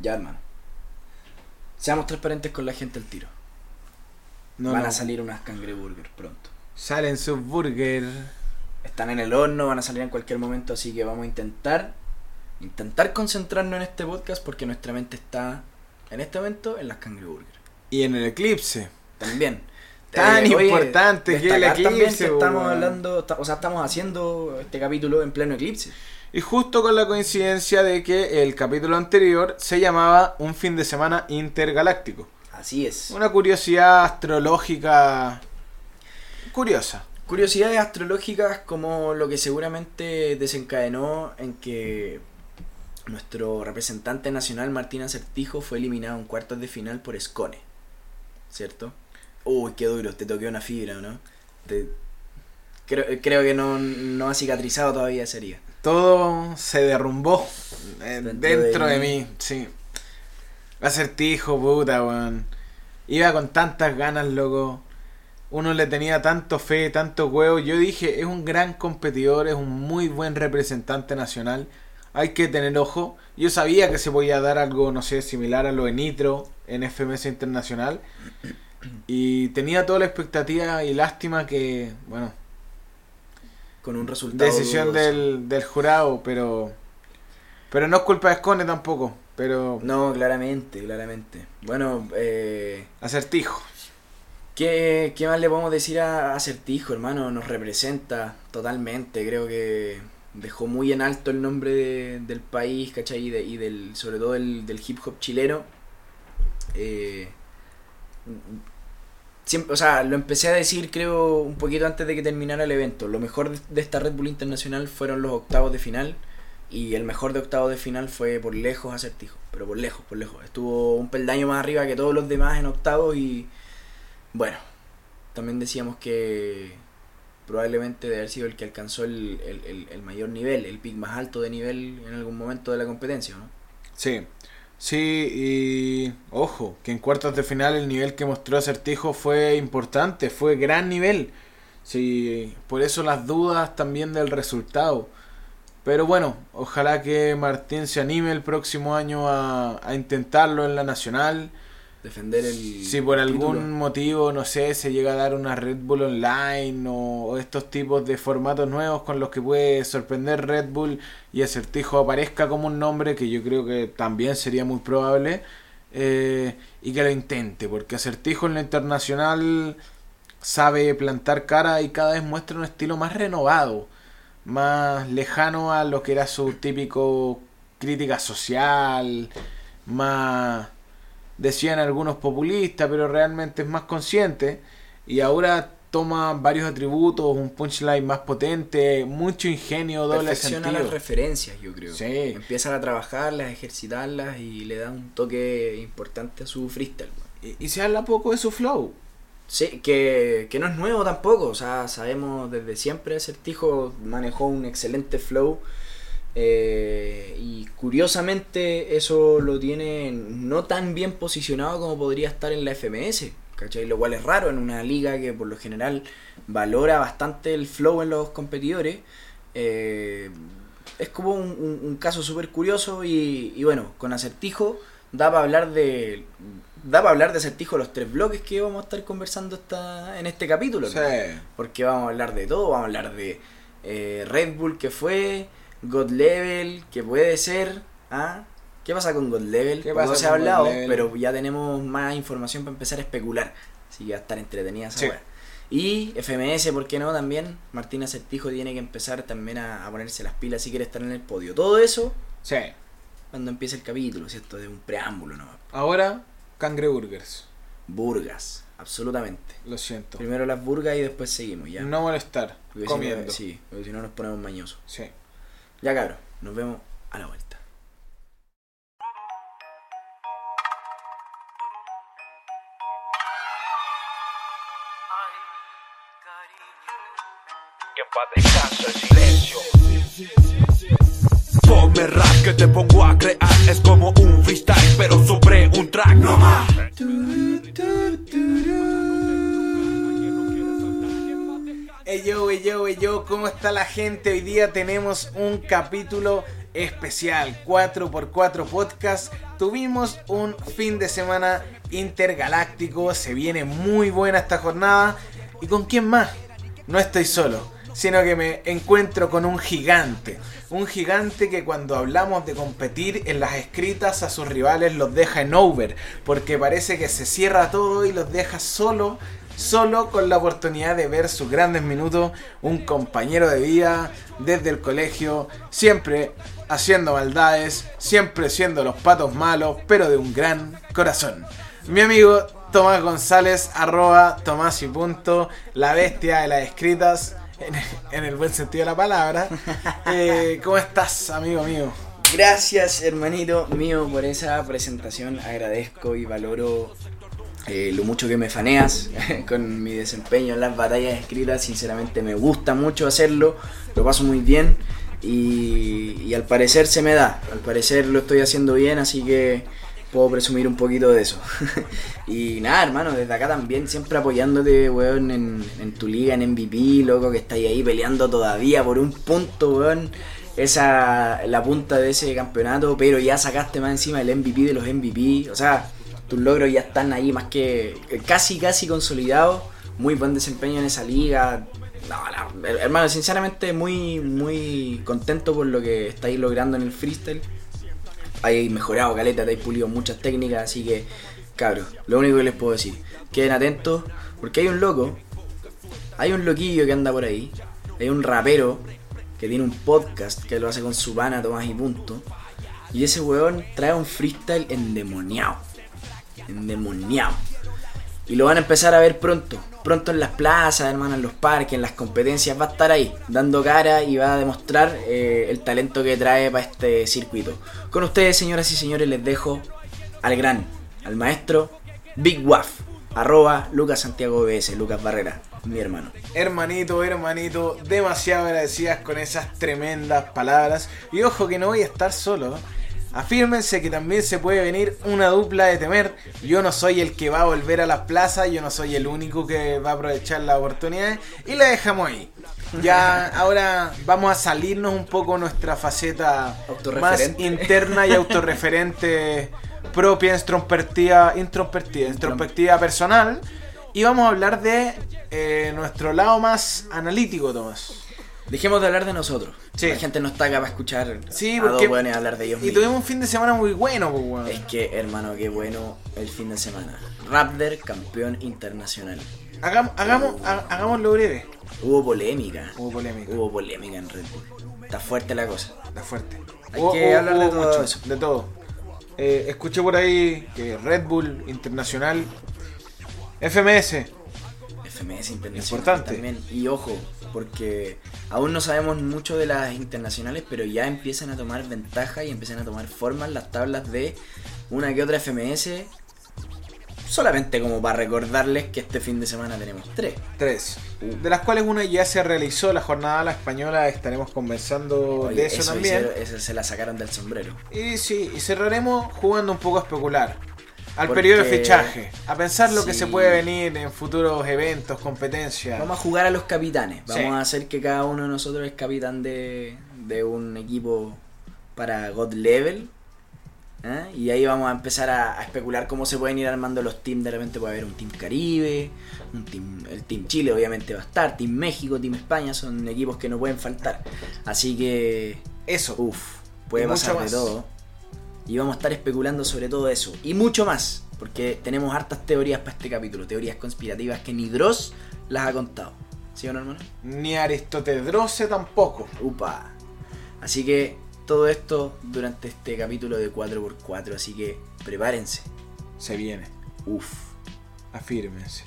Ya, hermano. Seamos transparentes con la gente al tiro. No, van no. a salir unas cangreburger pronto. Salen sus burger. Están en el horno, van a salir en cualquier momento, así que vamos a intentar intentar concentrarnos en este podcast porque nuestra mente está en este momento en las cangreburger. Y en el eclipse. También. Tan Eh, oye, importante que el destacar también eclipse, que estamos hablando, o sea, estamos haciendo este capítulo en pleno eclipse. Y justo con la coincidencia de que el capítulo anterior se llamaba Un fin de semana intergaláctico. Así es. Una curiosidad astrológica curiosa. Curiosidades astrológicas como lo que seguramente desencadenó en que nuestro representante nacional Martín Acertijo fue eliminado en cuartos de final por Escone. ¿Cierto? Uy, qué duro, te toqué una fibra, ¿no? Te- Creo, creo que no, no ha cicatrizado todavía esa herida. Todo se derrumbó eh, Dentro dentro, de de, mí. mí, sí. Acertijo, puta, weón. Iba con tantas ganas, loco. Uno le tenía tanto fe, tanto huevo. Yo dije, es un gran competidor, es un muy buen representante nacional. Hay que tener ojo. Yo sabía que se podía dar algo, no sé, similar a lo de Nitro en FMS Internacional. Y tenía toda la expectativa y lástima que, bueno, Con un resultado. decisión dudoso. del, del jurado, pero pero no es culpa de Scone tampoco, pero No, claramente, claramente. Bueno, eh, acertijo. ¿qué, ¿qué más le podemos decir a Acertijo, hermano? Nos representa totalmente. Creo que dejó muy en alto el nombre de- del país, ¿cachai? Y, de- y del, sobre todo del, del hip hop chileno. Eh, siempre, o sea, lo empecé a decir creo un poquito antes de que terminara el evento. Lo mejor de, esta Red Bull Internacional fueron los octavos de final. Y el mejor de octavos de final fue por lejos Acertijo. Pero por lejos, por lejos. Estuvo un peldaño más arriba que todos los demás en octavos y... Bueno, también decíamos que probablemente de haber sido el que alcanzó el, el- el- el mayor nivel, el pick más alto de nivel en algún momento de la competencia, ¿no? Sí. Sí, y ojo, que en cuartos de final el nivel que mostró Acertijo fue importante, fue gran nivel. Sí, por eso las dudas también del resultado. Pero bueno, ojalá que Martín se anime el próximo año a, a intentarlo en la nacional. Defender el Si por algún título. motivo, no sé, se llega a dar una Red Bull Online o, o estos tipos de formatos nuevos con los que puede sorprender Red Bull y Acertijo aparezca como un nombre que yo creo que también sería muy probable eh, y que lo intente, porque Acertijo en lo internacional sabe plantar cara y cada vez muestra un estilo más renovado, más lejano a lo que era su típico crítica social, más decían algunos populistas, pero realmente es más consciente. Y ahora toma varios atributos, un punchline más potente, mucho ingenio, doble sentido. las referencias, yo creo. Sí. Empiezan a trabajarlas, a ejercitarlas y le da un toque importante a su freestyle. Y, y se habla poco de su flow. Sí, que, que no es nuevo tampoco, o sea, sabemos desde siempre Acertijo manejó un excelente flow eh, y curiosamente eso lo tiene no tan bien posicionado como podría estar en la FMS, ¿cachai? Lo cual es raro en una liga que por lo general valora bastante el flow en los competidores. eh, es como un, un- un caso súper curioso y, y bueno, con Acertijo da para hablar de da para hablar de Acertijo los tres bloques que vamos a estar conversando en este capítulo. Sí. ¿no? Porque vamos a hablar de todo, vamos a hablar de eh, Red Bull que fue, God Level que puede ser, ¿ah? ¿Qué pasa con God Level? ¿Qué Poco pasa se ha hablado, pero ya tenemos más información para empezar a especular. Así que va a estar entretenida esa Sí. Y FMS, ¿por qué no? También Martín Acertijo tiene que empezar también a, a ponerse las pilas si quiere estar en el podio. Todo eso Sí. cuando empiece el capítulo, ¿cierto? De un preámbulo, ¿no? Ahora, cangreburgers. Burgas, absolutamente. Lo siento. Primero las burgas y después seguimos, ya. No molestar. Porque si no- comiendo. sí, porque si no nos ponemos mañosos. Sí. Ya cabrón, nos vemos a la vuelta. Que en paz descanse el silencio. Ponme rap que te pongo a crear. Es como un freestyle, pero sobre un track. No más. Hey yo, hey yo, hey yo, ¿cómo está la gente? Hoy día tenemos un capítulo especial 4x4 Podcast. Tuvimos un fin de semana intergaláctico, se viene muy buena esta jornada. ¿Y con quién más? No estoy solo, sino que me encuentro con un gigante. Un gigante que cuando hablamos de competir en las escritas a sus rivales los deja en over, porque parece que se cierra todo y los deja solo solo con la oportunidad de ver sus grandes minutos, un compañero de vida desde el colegio, siempre haciendo maldades, siempre siendo los patos malos, pero de un gran corazón. Mi amigo Tomás González, arroba Tomás y punto, la bestia de las escritas, en, el buen sentido de la palabra. Eh, ¿Cómo estás, amigo mío? Gracias, hermanito mío, por esa presentación. Agradezco y valoro eh, lo mucho que me faneas con mi desempeño en las batallas escritas. Sinceramente me gusta mucho hacerlo, lo paso muy bien y, al parecer se me da. Al parecer lo estoy haciendo bien, así que puedo presumir un poquito de eso. y nada, hermano, desde acá también, siempre apoyándote, weón, en, tu liga, en MVP, loco, que estáis ahí peleando todavía por un punto, weón. Esa, la punta de ese campeonato, pero ya sacaste más encima el MVP de los MVP. O sea, tus logros ya están ahí más que casi, casi consolidados. Muy buen desempeño en esa liga. hermano, sinceramente muy, muy contento por lo que estáis logrando en el freestyle. Hay mejorado caleta, pulido muchas técnicas, así que, cabros, lo único que les puedo decir, queden atentos, porque hay un loco, hay un loquillo que anda por ahí, hay un rapero que tiene un podcast que lo hace con su pana Tomás y punto, y ese weón trae un freestyle endemoniado endemoniado. Y lo van a empezar a ver pronto. Pronto en las plazas, hermano, en los parques, en las competencias. Va a estar ahí, dando cara y va a demostrar eh, el talento que trae para este circuito. Con ustedes, señoras y señores, les dejo al gran, al maestro Big Waff. Arroba Lucas Santiago BS, Lucas Barrera, mi hermano. Hermanito, hermanito, demasiado agradecidas con esas tremendas palabras. Y ojo que no voy a estar solo. Afírmense que también se puede venir una dupla de temer. Yo no soy el que va a volver a las plazas, yo no soy el único que va a aprovechar la oportunidad y la dejamos ahí. Ya ahora vamos a salirnos un poco nuestra faceta más interna y autorreferente propia, introspectiva, introspectiva, introspectiva personal. Y vamos a hablar de eh, nuestro lado más analítico, Tomás. Dejemos de hablar de nosotros. La gente no está acá para escuchar sí, a dos hablar de ellos Y tuvimos un fin de semana muy bueno, pues, Es que, hermano, qué bueno el fin de semana. Raptor, campeón internacional. Hagamos, hagamos, hagámoslo breve. Hubo polémica. Hubo polémica. Hubo polémica en Red Bull. Está fuerte la cosa. Está fuerte. Hay que hablar de todo eso. De todo. Eh, escuché por ahí que Red Bull Internacional, FMS. FMS Internacional. Importante. También. Y ojo, porque aún no sabemos mucho de las internacionales, pero ya empiezan a tomar ventaja y empiezan a tomar forma las tablas de una que otra FMS. Solamente como para recordarles que este fin de semana tenemos tres. Tres. De las cuales una ya se realizó, la jornada la española, estaremos conversando de eso, también. Esa se la sacaron del sombrero. Y sí, y cerraremos jugando un poco a especular. Al periodo de fichaje, a pensar lo que se puede venir en futuros eventos, competencias. Vamos a jugar a los capitanes, vamos a hacer que cada uno de nosotros es capitán de, un equipo para God Level. ¿eh? Y ahí vamos a empezar a, especular cómo se pueden ir armando los teams. De repente puede haber un Team Caribe, un team, el Team Chile obviamente va a estar, Team México, Team España, son equipos que no pueden faltar. Así que eso, uff, puede pasar de todo. Y vamos a estar especulando sobre todo eso. Y mucho más. Porque tenemos hartas teorías para este capítulo. Teorías conspirativas que ni Dross las ha contado. ¿Sí o no, hermano? Ni Aristóteles Dross tampoco. Upa. Así que todo esto durante este capítulo de 4x4. Así que prepárense. Se viene. Uf. Afírmense.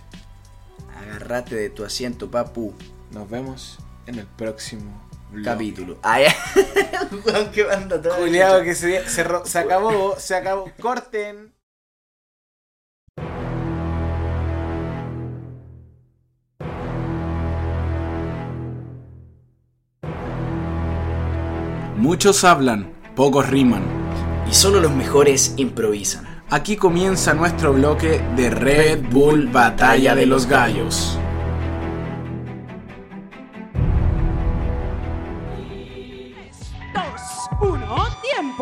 Agarrate de tu asiento, papu. Nos vemos en el próximo capítulo. Ah, ya. ¿Qué banda todo? Juliado que se, se, se acabó, se acabó. Corten. Muchos hablan, pocos riman. Y solo los mejores improvisan. Aquí comienza nuestro bloque de Red Bull Batalla de los Gallos.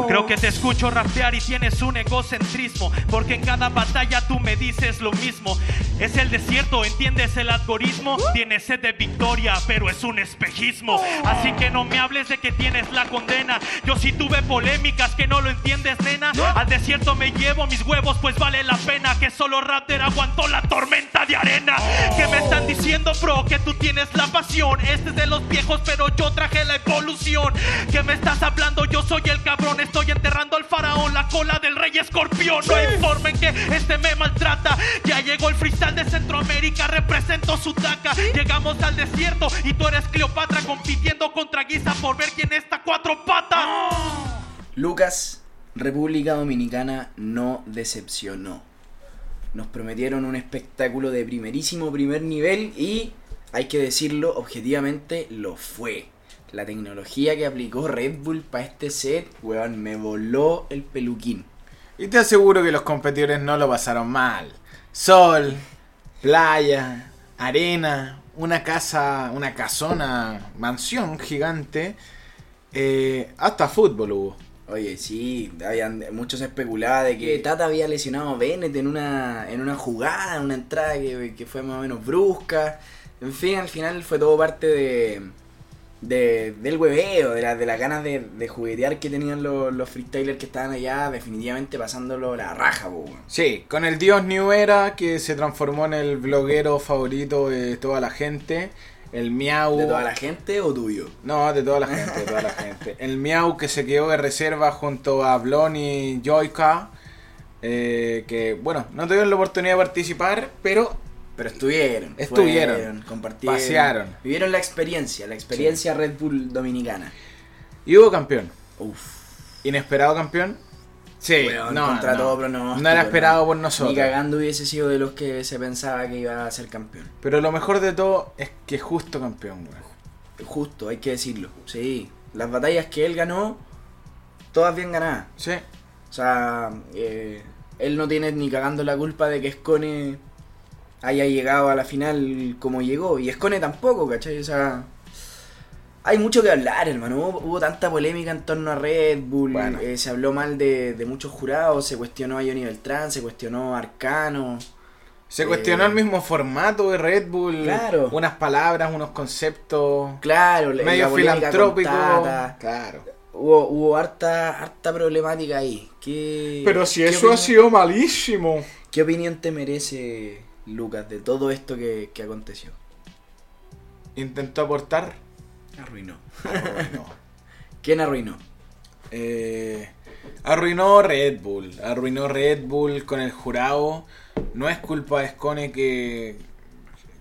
Creo que te escucho rapear y tienes un egocentrismo, porque en cada batalla tú me dices lo mismo. Es el desierto, ¿entiendes el algoritmo? Tienes sed de victoria, pero es un espejismo. Así que no me hables de que tienes la condena. Yo sí tuve polémicas que no lo entiendes, nena. Al desierto me llevo mis huevos, pues vale la pena que solo Raptor aguantó la tormenta de arena. Que me están diciendo, bro, que tú tienes la pasión. Este es de los viejos, pero yo traje la evolución. Que me estás hablando, yo soy el cabrón. Estoy enterrando al faraón, la cola del rey escorpión. No informen que este me maltrata. Ya llegó el freestyle de Centroamérica, represento su taca. Llegamos al desierto y tú eres Cleopatra compitiendo contra Guisa por ver quién está cuatro patas. Lucas, República Dominicana no decepcionó. Nos prometieron un espectáculo de primerísimo primer nivel y, hay que decirlo, objetivamente lo fue. La tecnología que aplicó Red Bull para este set, weón, me voló el peluquín. Y te aseguro que los competidores no lo pasaron mal. Sol, playa, arena, una casa, una casona, mansión gigante. eh, hasta fútbol hubo. Oye, sí, habían, muchos especulaban de que Tata había lesionado a Bennett en una, en una jugada, en una entrada que, que fue más o menos brusca. En fin, al final fue todo parte de, de del hueveo, de, la, de las ganas de, de juguetear que tenían los, los freestylers que estaban allá, definitivamente pasándolo la raja, po. Sí, con el dios New Era que se transformó en el bloguero favorito de toda la gente. El Miau. ¿De toda la gente o tuyo? No, de toda la gente, de toda la gente. El Miau que se quedó de reserva junto a Blon y Joyka. eh, que, bueno, no tuvieron la oportunidad de participar, pero Pero estuvieron. Estuvieron, fueron, compartieron. pasearon. Vivieron la experiencia, la experiencia Red Bull dominicana. y hubo campeón. Uf. ¿Inesperado campeón? Sí, no, contra no. todo pronóstico, No era esperado por Ni nosotros. cagando hubiese sido de los que se pensaba que iba a ser campeón. Pero lo mejor de todo es que es justo campeón, weón. Justo, hay que decirlo. Sí, las batallas que él ganó, todas bien ganadas. Sí. O sea, eh, él no tiene ni cagando la culpa de que Scone haya llegado a la final como llegó. Y Scone tampoco, ¿cachai? O sea, hay mucho que hablar, hermano. Hubo, hubo tanta polémica en torno a Red Bull. Bueno. eh, se habló mal de, de muchos jurados. Se cuestionó a Johnny Beltrán, se cuestionó a Arcano. Se Eh, cuestionó el mismo formato de Red Bull. Claro. Unas palabras, unos conceptos. Claro, la- medio filantrópico. Claro. Hubo, hubo harta, harta problemática ahí. ¿Qué, Pero si qué eso ha sido malísimo. ¿Qué opinión te merece, Lucas, de todo esto que, que aconteció? Intentó aportar. Arruinó. No. ¿Quién arruinó? Eh, arruinó Red Bull. Arruinó Red Bull con el jurado. No es culpa de Scone que,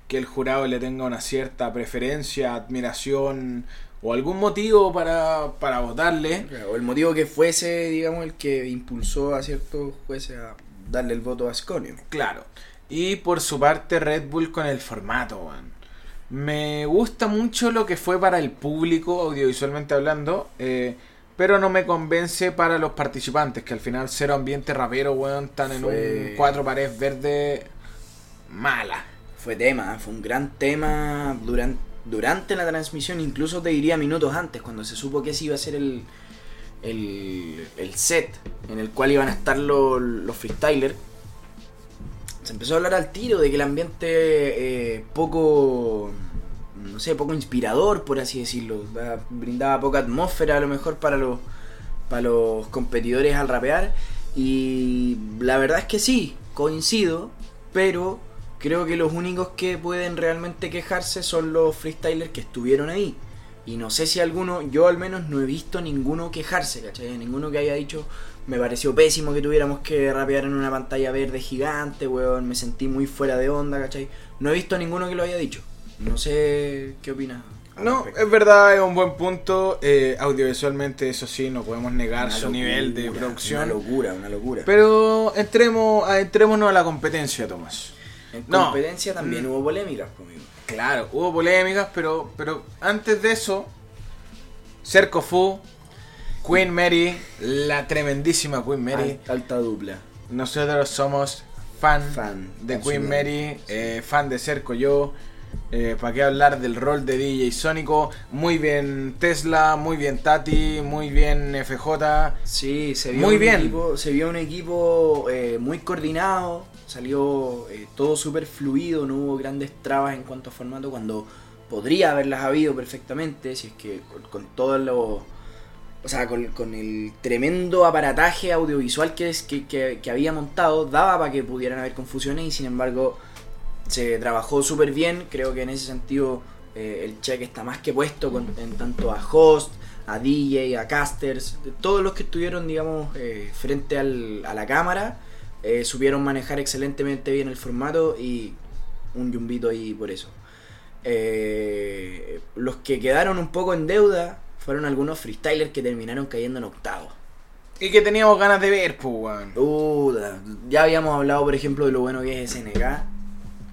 que el jurado le tenga una cierta preferencia, admiración o algún motivo para, para votarle. O el motivo que fuese, digamos, el que impulsó a ciertos jueces a darle el voto a Asconio. Claro. Y por su parte Red Bull con el formato, weón. Me gusta mucho lo que fue para el público, audiovisualmente hablando, eh, pero no me convence para los participantes, que al final cero ambiente rapero, weón, están en Fue- un cuatro paredes verde mala. Fue tema, fue un gran tema durante, durante la transmisión, incluso te diría minutos antes, cuando se supo que ese iba a ser el, el, el set en el cual iban a estar los, los freestylers. Se empezó a hablar al tiro de que el ambiente eh, poco, no sé, poco inspirador, por así decirlo. Da- Brindaba poca atmósfera a lo mejor para los, para los competidores al rapear. Y la verdad es que sí, coincido, pero creo que los únicos que pueden realmente quejarse son los freestylers que estuvieron ahí. Y no sé si alguno, yo al menos no he visto ninguno quejarse, ¿cachai? Ninguno que haya dicho, me pareció pésimo que tuviéramos que rapear en una pantalla verde gigante, weón, me sentí muy fuera de onda, ¿cachai? No he visto ninguno que lo haya dicho. No sé qué opinas. al No, respecto. es verdad, es un buen punto. eh, audiovisualmente, eso sí, no podemos negar Una su locura, nivel de producción. Una locura, una locura. Pero entremos, entrémonos a la competencia, Tomás. en no. competencia también Mm. hubo polémicas conmigo. Claro, hubo polémicas, pero, pero antes de eso, Cerco Fu, Queen Mary, la tremendísima Queen Mary. Al- alta dupla. Nosotros somos fan, Fan, de Queen. Mary, eh, fan de Cerco yo. Eh, ¿Para qué hablar del rol de DJ Sónico? Muy bien Tesla, muy bien Tati, muy bien FJ. Sí, se vio Muy un bien. equipo, se vio un equipo eh, muy coordinado, salió eh, todo súper fluido, no hubo grandes trabas en cuanto a formato cuando podría haberlas habido perfectamente, si es que con, con todo lo... O sea, con, con el tremendo aparataje audiovisual que, es, que, que- que había montado, daba para que pudieran haber confusiones y sin embargo se trabajó súper bien. Creo que en ese sentido eh, el check está más que puesto con- en tanto a host, a DJ, a casters, todos los que estuvieron, digamos, eh, frente al- a la cámara, eh, supieron manejar excelentemente bien el formato y un yumbito ahí por eso. Eh, los que quedaron un poco en deuda fueron algunos freestylers que terminaron cayendo en octavo. Y que teníamos ganas de ver, pues, weón. Ya habíamos hablado, por ejemplo, de lo bueno que es SNK,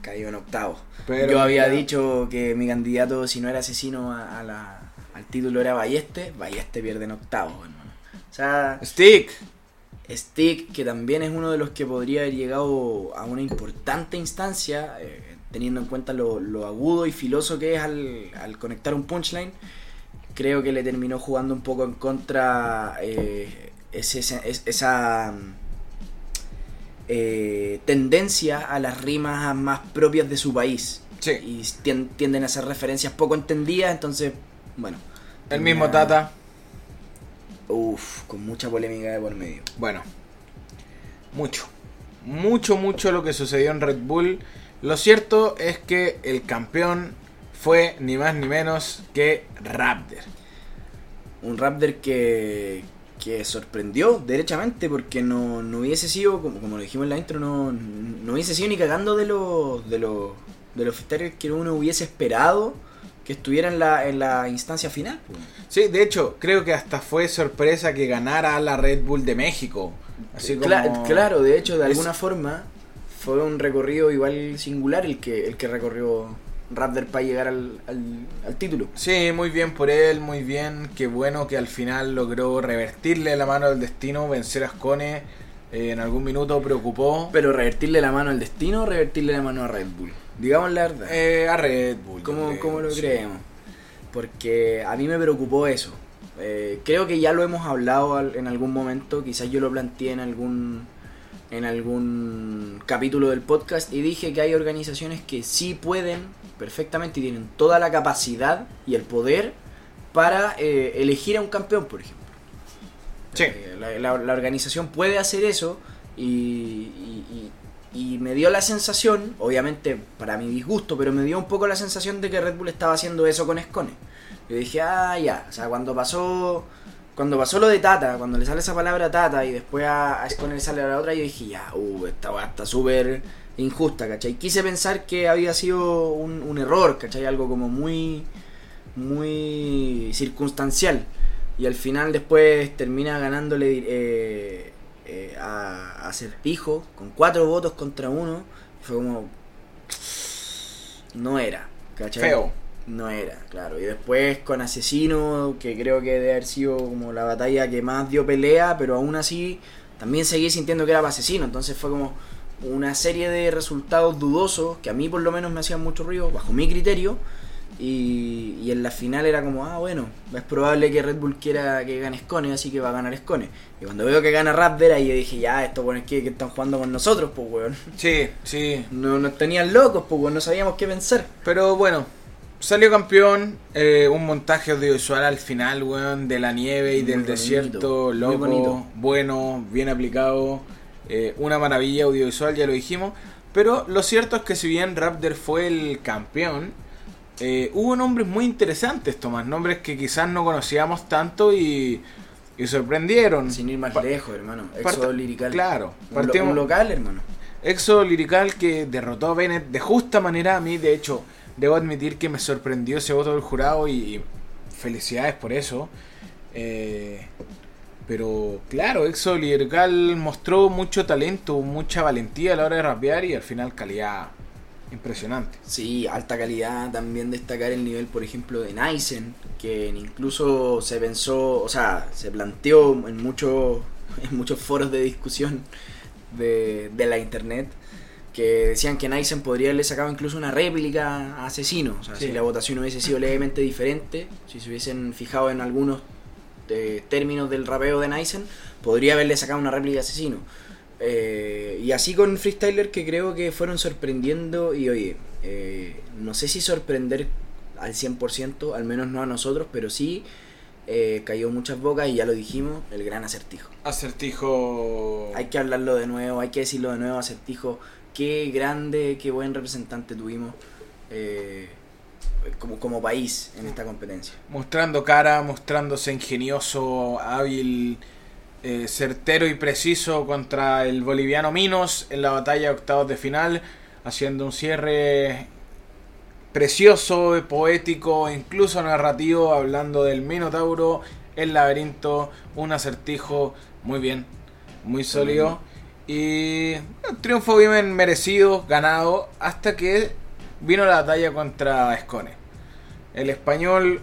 cayó en octavo. Pero Yo había dicho que mi candidato, si no era asesino a, a la- al título, era Balleste. Balleste pierde en octavo, hermano. O sea, Stick. Stick, que también es uno de los que podría haber llegado a una importante instancia, eh, teniendo en cuenta lo, lo agudo y filoso que es al, al conectar un punchline, creo que le terminó jugando un poco en contra eh, ese- esa mm, eh, tendencia a las rimas más propias de su país. Sí. Y tien- tienden a ser referencias poco entendidas, entonces, bueno. El mismo Tata. Uf, con mucha polémica de por medio. Bueno, mucho. Mucho, mucho lo que sucedió en Red Bull. Lo cierto es que el campeón fue ni más ni menos que Raptor. un Raptor que, que sorprendió derechamente porque no, no hubiese sido, como, como lo dijimos en la intro, no, no hubiese sido ni cagando de los de los de los que uno hubiese esperado que estuviera en la, en la instancia final. Sí, de hecho, creo que hasta fue sorpresa que ganara la Red Bull de México. Así como... Cla- claro, de hecho, de Es- alguna forma fue un recorrido igual singular el que, el que recorrió Raptor para llegar al, al, al título. Sí, muy bien por él, muy bien. Qué bueno que al final logró revertirle la mano al destino, vencer a Ascone. Eh, en algún minuto preocupó Pero revertirle la mano al destino o revertirle la mano a Red Bull. Digamos la verdad. eh, a Red Bull. ¿Cómo, creo, cómo lo sí. creemos? Porque a mí me preocupó eso. Eh, creo que ya lo hemos hablado en algún momento, quizás yo lo planteé en algún en algún capítulo del podcast y dije que hay organizaciones que sí pueden perfectamente y tienen toda la capacidad y el poder para eh, elegir a un campeón, por ejemplo. Sí. Eh, La, la- la organización puede hacer eso y, y- y- y me dio la sensación, obviamente para mi disgusto, pero me dio un poco la sensación de que Red Bull estaba haciendo eso con Scone. Yo dije, ah, ya, o sea, cuando pasó cuando pasó lo de Tata, cuando le sale esa palabra Tata y después a, a Scone le sale la otra, yo dije, ya, uh, esta weá está súper injusta, ¿cachai? Quise pensar que había sido un, un error, ¿cachai? Algo como muy, muy circunstancial. Y al final después termina ganándole eh, eh, a, a Certijo con cuatro votos contra uno. Fue como... No era, ¿cachai? Feo. No era, claro. Y después con Asesino, que creo que debe haber sido como la batalla que más dio pelea, pero aún así también seguí sintiendo que era para Asesino. Entonces fue como una serie de resultados dudosos que a mí por lo menos me hacían mucho ruido, bajo mi criterio. Y, y en la final era como, ah, bueno, es probable que Red Bull quiera que gane Scone, así que va a ganar Scone. Y cuando veo que gana Raptor, ahí yo dije, ya, estos buenos que, que están jugando con nosotros, pues, weón. Sí, sí. No, nos tenían locos, pues, weón, no sabíamos qué pensar. Pero bueno, salió campeón. eh, un montaje audiovisual al final, weón, de la nieve y Muy del bonito, desierto. Loco, bueno, bien aplicado. Eh, una maravilla audiovisual, ya lo dijimos. Pero lo cierto es que si bien Raptor fue el campeón, eh, hubo nombres muy interesantes, Tomás. Nombres que quizás no conocíamos tanto y, y sorprendieron. Sin ir más Pa- lejos, hermano. Exo Lirical. claro, Un, lo- partimos- un local, hermano. Exo Lirical que derrotó a Bennett de justa manera a mí, de hecho, debo admitir que me sorprendió ese voto del jurado y, y felicidades por eso. Eh, pero claro, Exo Lirical mostró mucho talento, mucha valentía a la hora de rapear y al final calidad impresionante. Sí, alta calidad. También destacar el nivel, por ejemplo, de Nysen, que incluso se pensó, o sea, se planteó en muchos, en muchos foros de discusión de, de la internet que decían que Nysen podría haberle sacado incluso una réplica a Asesino. O sea, Sí. si la votación hubiese sido levemente diferente, si se hubiesen fijado en algunos eh, términos del rapeo de Nysen, podría haberle sacado una réplica a Asesino. Eh, y así con Freestyler que creo que fueron sorprendiendo y oye, eh, no sé si sorprender al 100%, al menos no a nosotros, pero sí eh, cayó muchas bocas y ya lo dijimos, el gran acertijo. Acertijo. Hay que hablarlo de nuevo, hay que decirlo de nuevo, acertijo. Qué grande, qué buen representante tuvimos eh, como, como país en esta competencia. Mostrando cara, mostrándose ingenioso, hábil, eh, certero y preciso contra el boliviano Minos en la batalla de octavos de final, haciendo un cierre precioso, poético, incluso narrativo, hablando del Minotauro, el laberinto, un acertijo muy bien, muy sólido. Y un triunfo bien merecido, ganado, hasta que vino la batalla contra Escone. El español,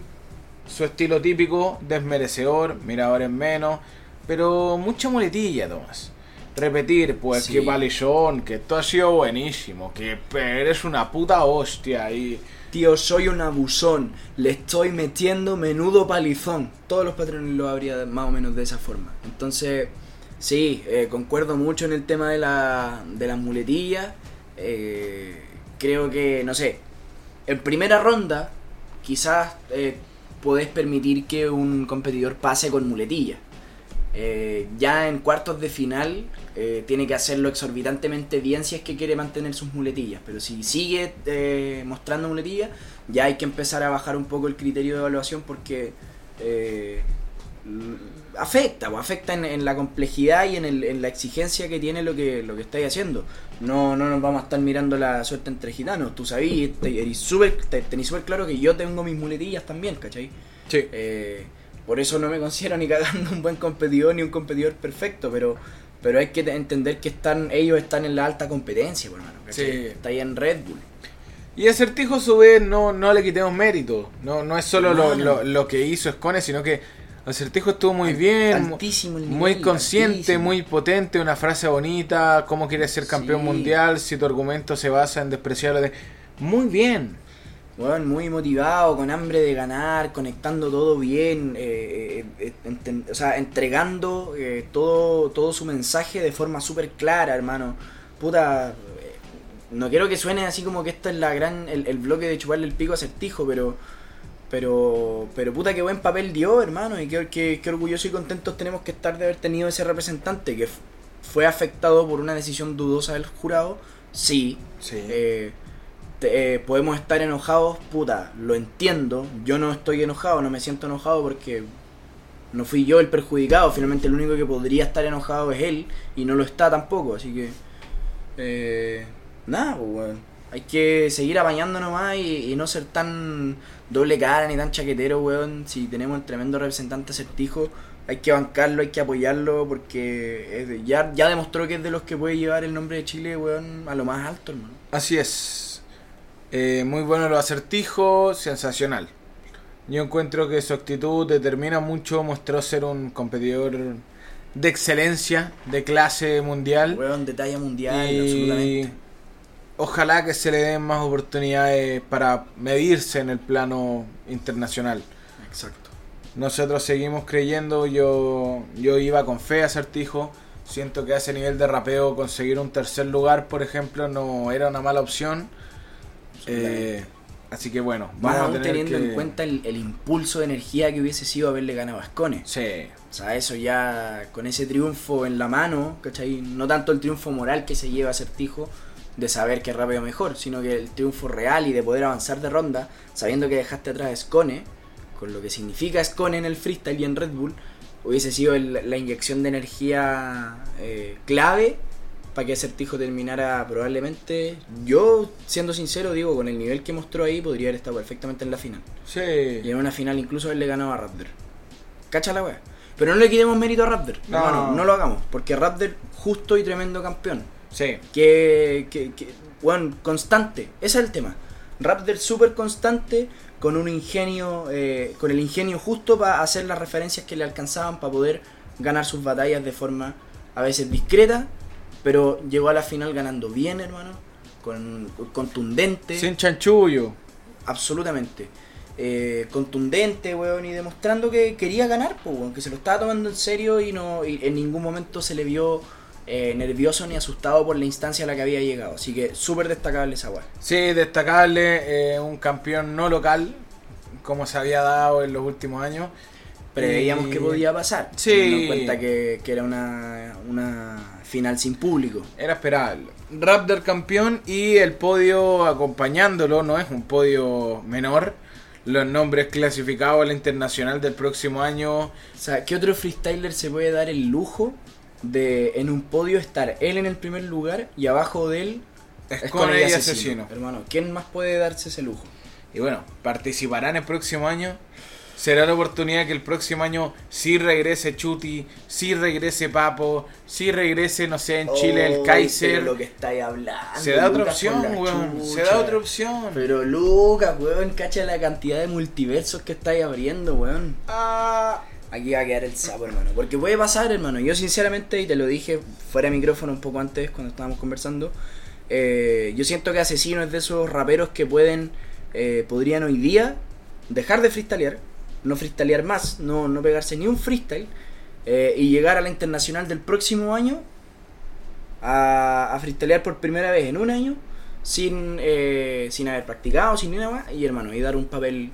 su estilo típico, desmerecedor, mirador en menos, pero mucha muletilla, Tomás. Repetir, pues, Sí. que palillón, que esto ha sido buenísimo, que eres una puta hostia y... Tío, soy un abusón, le estoy metiendo menudo palizón. Todos los patrones lo habría más o menos de esa forma. Entonces, sí, eh, concuerdo mucho en el tema de, la, de las muletillas. Eh, creo que, no sé, en primera ronda quizás eh, podés permitir que un competidor pase con muletillas. Eh, ya en cuartos de final eh, tiene que hacerlo exorbitantemente bien si es que quiere mantener sus muletillas. Pero si sigue eh, mostrando muletillas, ya hay que empezar a bajar un poco el criterio de evaluación porque eh, afecta, pues, afecta en, en la complejidad y en, el- en la exigencia que tiene lo que, lo que estáis haciendo. No, no nos vamos a estar mirando la suerte entre gitanos. Tú te- súper- te- tenés súper claro que yo tengo mis muletillas también, ¿cachai? Sí. Eh, por eso no me considero ni cagando un buen competidor ni un competidor perfecto, pero pero hay que te- entender que están ellos están en la alta competencia, por hermano. ¿cachai? Sí. Está ahí en Red Bull. Y Acertijo a su vez no, no le quitemos mérito. No, no es solo lo, Hermano. lo- lo que hizo Escone, sino que Acertijo estuvo muy bien, Altísimo nivel, muy consciente, altísimo. muy potente, una frase bonita, cómo quieres ser campeón Sí. mundial, si tu argumento se basa en despreciar lo de... Muy bien. Bueno, muy motivado, con hambre de ganar, conectando todo bien, eh, eh, eh, enten- o sea, entregando eh, todo, todo su mensaje de forma súper clara, hermano. Puta, eh, no quiero que suene así como que esto es la gran, el, el bloque de chuparle el pico a Certijo, pero, pero, pero puta que buen papel dio, hermano, y qué, qué, qué orgullosos y contentos tenemos que estar de haber tenido ese representante que fue afectado por una decisión dudosa del jurado, sí, Sí. eh, te- eh, podemos estar enojados, puta, lo entiendo. Yo no estoy enojado, no me siento enojado porque no fui yo el perjudicado. Finalmente, el único que podría estar enojado es él y no lo está tampoco. Así que, eh, nada, pues, weón. Hay que seguir apañando nomás y, y no ser tan doble cara ni tan chaquetero, weón. Si tenemos un tremendo representante acertijo, hay que bancarlo, hay que apoyarlo porque es- ya, ya demostró que es de los que puede llevar el nombre de Chile, weón, a lo más alto, hermano. Así es. Eh, muy bueno los acertijos, sensacional. Yo encuentro que su actitud determina mucho, mostró ser un competidor de excelencia, de clase mundial. Weón, de talla mundial, y absolutamente. Ojalá que se le den más oportunidades para medirse en el plano internacional. Exacto. Nosotros seguimos creyendo, yo, yo iba con fe a Acertijo. Siento que a ese nivel de rapeo conseguir un tercer lugar, por ejemplo, no era una mala opción. Eh, así que bueno, vamos a tener teniendo que... en cuenta el, el impulso de energía que hubiese sido haberle ganado a Ascone. Sí, O sea, eso ya con ese triunfo en la mano, ¿cachai? No tanto el triunfo moral que se lleva a Certijo de saber que rapeo mejor, sino que el triunfo real y de poder avanzar de ronda, sabiendo que dejaste atrás a Scone, con lo que significa Scone en el freestyle y en Red Bull, hubiese sido el- la inyección de energía eh, clave para que Certijo terminara probablemente, yo siendo sincero digo, con el nivel que mostró ahí, podría haber estado perfectamente en la final. Y sí. en una final incluso haberle ganado a Raptor. Cacha la wea. Pero no le quitemos mérito a Raptor. No. hermano, no lo hagamos. Porque Raptor, justo y tremendo campeón. Sí, Que, que, que bueno, constante. Ese es el tema. Raptor súper constante, con un ingenio, eh, con el ingenio justo para hacer las referencias que le alcanzaban para poder ganar sus batallas de forma a veces discreta, pero llegó a la final ganando bien, hermano, con contundente, Sin chanchullo. absolutamente. Eh, contundente, weón, y demostrando que quería ganar, pues, weón, que se lo estaba tomando en serio y no y en ningún momento se le vio eh, nervioso ni asustado por la instancia a la que había llegado. Así que súper destacable esa weá. Sí, destacable, eh, un campeón no local, como se había dado en los últimos años. Preveíamos Y- que podía pasar, Sí. teniendo en cuenta que, que era una, una final sin público. Era esperable. Raptor campeón y el podio acompañándolo, no es un podio menor. Los nombres clasificados a la internacional del próximo año. O sea, ¿qué otro freestyler se puede dar el lujo de en un podio estar él en el primer lugar y abajo de él Escone y Asesino. Hermano, ¿quién más puede darse ese lujo? Y bueno, participarán el próximo año. Será la oportunidad que el próximo año sí regrese Chuti, sí regrese Papo, sí regrese, no sé, en Chile el Ay, pero Kaiser. lo que estáis hablando. Se da otra opción, weón. Se da otra opción. Pero Lucas, weón, cacha la cantidad de multiversos que estáis abriendo, weón. Ah, Aquí va a quedar el sapo, hermano. Porque puede pasar, hermano. Yo, sinceramente, y te lo dije fuera de micrófono un poco antes cuando estábamos conversando. eh, yo siento que Asesino es de esos raperos que pueden, eh, podrían hoy día dejar de freestylear, no freestylear más, no, no pegarse ni un freestyle eh, y llegar a la internacional del próximo año a, a freestylear por primera vez en un año sin, eh, sin haber practicado, sin nada más. Y hermano, y dar un papel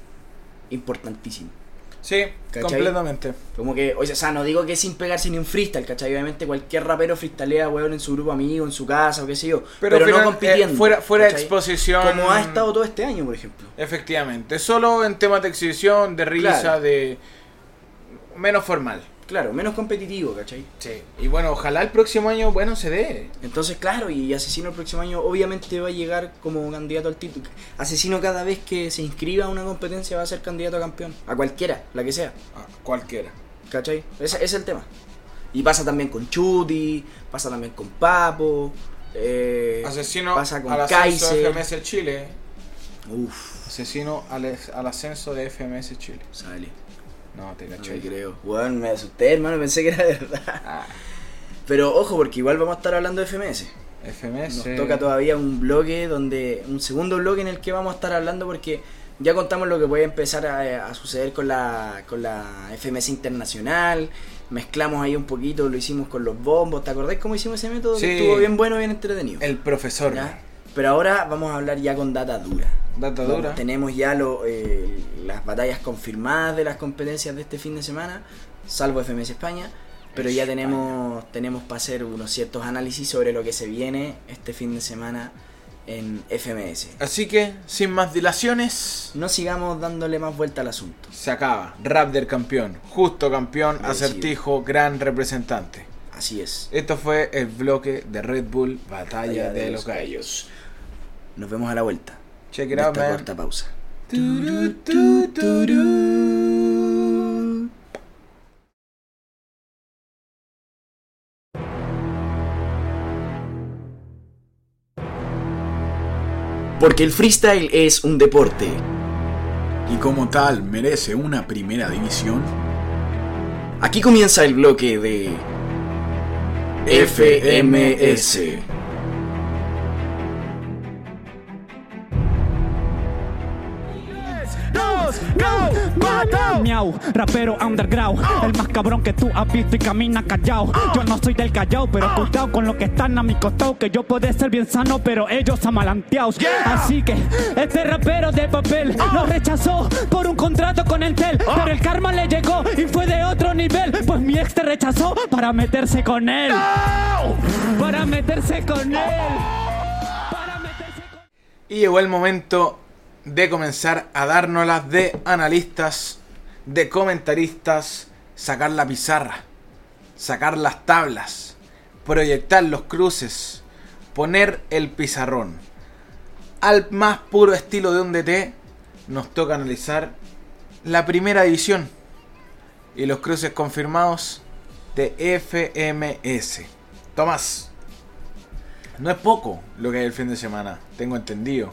importantísimo. Sí, ¿Cachai? completamente. Como que, o sea, no digo que sin pegarse ni un freestyle, ¿cachai? Obviamente cualquier rapero freestalea, weón, en su grupo amigo, en su casa o qué sé yo. Pero, Pero, no final- compitiendo. eh, fuera fuera de ¿cachai? exposición. Como ha estado todo este año, por ejemplo. Efectivamente. Solo en temas de exhibición, de risa, Claro. de. menos formal. Claro, menos competitivo, ¿cachai? Sí. Y bueno, ojalá el próximo año, bueno, se dé. Entonces, claro, y Asesino el próximo año obviamente va a llegar como candidato al título. Asesino cada vez que se inscriba a una competencia va a ser candidato a campeón. A cualquiera, la que sea. Ah, cualquiera. ¿Cachai? Ese, ese es el tema. Y pasa también con Chuti, pasa también con Papo. Eh, Asesino pasa con al ascenso Kaiser. de FMS Chile. Uf, Asesino al, al ascenso de FMS Chile. sale. No, te No cacho. me creo. Bueno, me asusté, hermano, pensé que era verdad. Ah, Pero ojo, porque igual vamos a estar hablando de FMS. FMS. Nos toca todavía un bloque donde. un segundo bloque en el que vamos a estar hablando porque ya contamos lo que puede empezar a, a suceder con la, con la FMS internacional. Mezclamos ahí un poquito, lo hicimos con los bombos. ¿Te acordás cómo hicimos ese método? Que Sí. estuvo bien bueno, bien entretenido. El profesor. ¿Ya? Pero ahora vamos a hablar ya con data dura. Data Vamos, dura. Tenemos ya lo, eh, las batallas confirmadas de las competencias de este fin de semana, salvo FMS España. Pero ya tenemos, tenemos para hacer unos ciertos análisis sobre lo que se viene este fin de semana en FMS. Así que, sin más dilaciones, No sigamos dándole más vuelta al asunto. se acaba. Raptor campeón. Justo campeón. Acertijo, gran representante. Así es. Esto fue el bloque de Red Bull Batalla de, los Gallos. Nos vemos a la vuelta. Check de it out, esta man. corta pausa. Turu, tu, turu. Porque el freestyle es un deporte. y como tal merece una primera división, Aquí comienza el bloque de FMS. Miau, rapero underground, el más cabrón que tú has visto y camina callado. Yo no soy del callao, pero cuidado con lo que están a mi costado, que yo puedo ser bien sano, pero ellos amalanteados. Así que este rapero de papel lo rechazó por un contrato con Entel, pero el karma le llegó y fue de otro nivel, pues mi ex te rechazó para meterse con él. Para meterse con él. Para meterse con Y llegó el momento de comenzar a dárnoslas de analistas, de comentaristas, sacar la pizarra, sacar las tablas, proyectar los cruces, poner el pizarrón. Al más puro estilo de un DT, nos toca analizar la primera división y los cruces confirmados de FMS. Tomás, no es poco lo que hay el fin de semana, tengo entendido.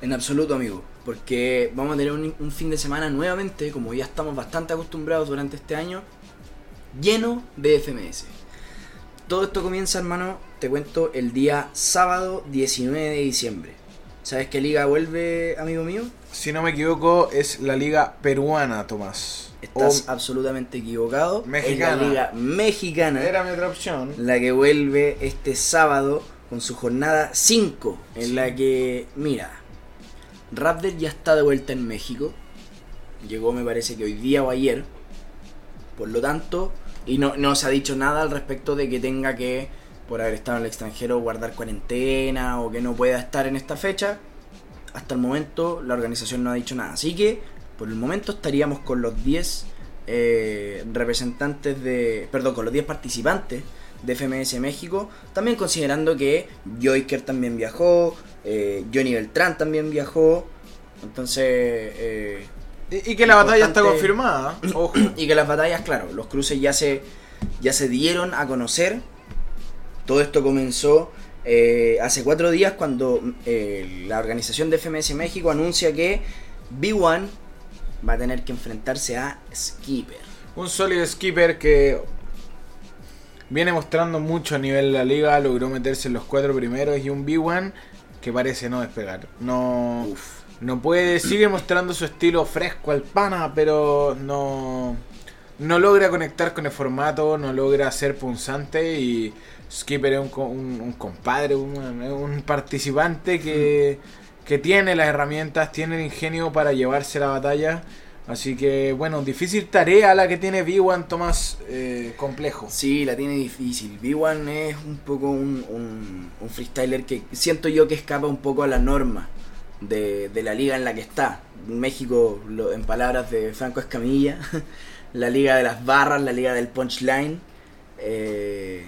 En absoluto, amigo. Porque vamos a tener un, un fin de semana nuevamente, como ya estamos bastante acostumbrados durante este año, lleno de FMS. todo esto comienza, hermano, te cuento, el día sábado 19 de diciembre. ¿Sabes qué liga vuelve, amigo mío? Si no me equivoco, es la liga peruana, Tomás. Estás O- absolutamente equivocado. Mexicana. Es la liga mexicana. Era mi otra opción. la que vuelve este sábado con su jornada 5, en la que, mira, Raptor ya está de vuelta en México. Llegó, me parece que hoy día o ayer. Por lo tanto, y no, no se ha dicho nada al respecto de que tenga que, por haber estado en el extranjero, guardar cuarentena o que no pueda estar en esta fecha. Hasta el momento, la organización no ha dicho nada. Así que, por el momento, estaríamos con los 10 eh, representantes de. Perdón, con los 10 participantes de FMS México. También considerando que Joiker también viajó, eh, Johnny Beltrán también viajó. Entonces. eh, Y, y que la batalla está confirmada. Ojo. y que las batallas, claro, los cruces ya se, ya se dieron a conocer. Todo esto comenzó eh, hace cuatro días cuando la organización de FMS México anuncia que B1 va a tener que enfrentarse a Skipper. Un sólido skipper que viene mostrando mucho a nivel de la liga, logró meterse en los cuatro primeros y un B1 que parece no despegar. No, no puede, sigue mostrando su estilo fresco al pana, pero no, no logra conectar con el formato, no logra ser punzante y Skipper es un, un- un compadre, un, un participante que, que tiene las herramientas, tiene el ingenio para llevarse la batalla. Así que, bueno, difícil tarea la que tiene B1 Tomás, eh, complejo. Sí, la tiene difícil. B1 es un poco un, un, un freestyler que siento yo que escapa un poco a la norma de, de la liga en la que está. México, lo- en palabras de Franco Escamilla, la liga de las barras, la liga del punchline. eh,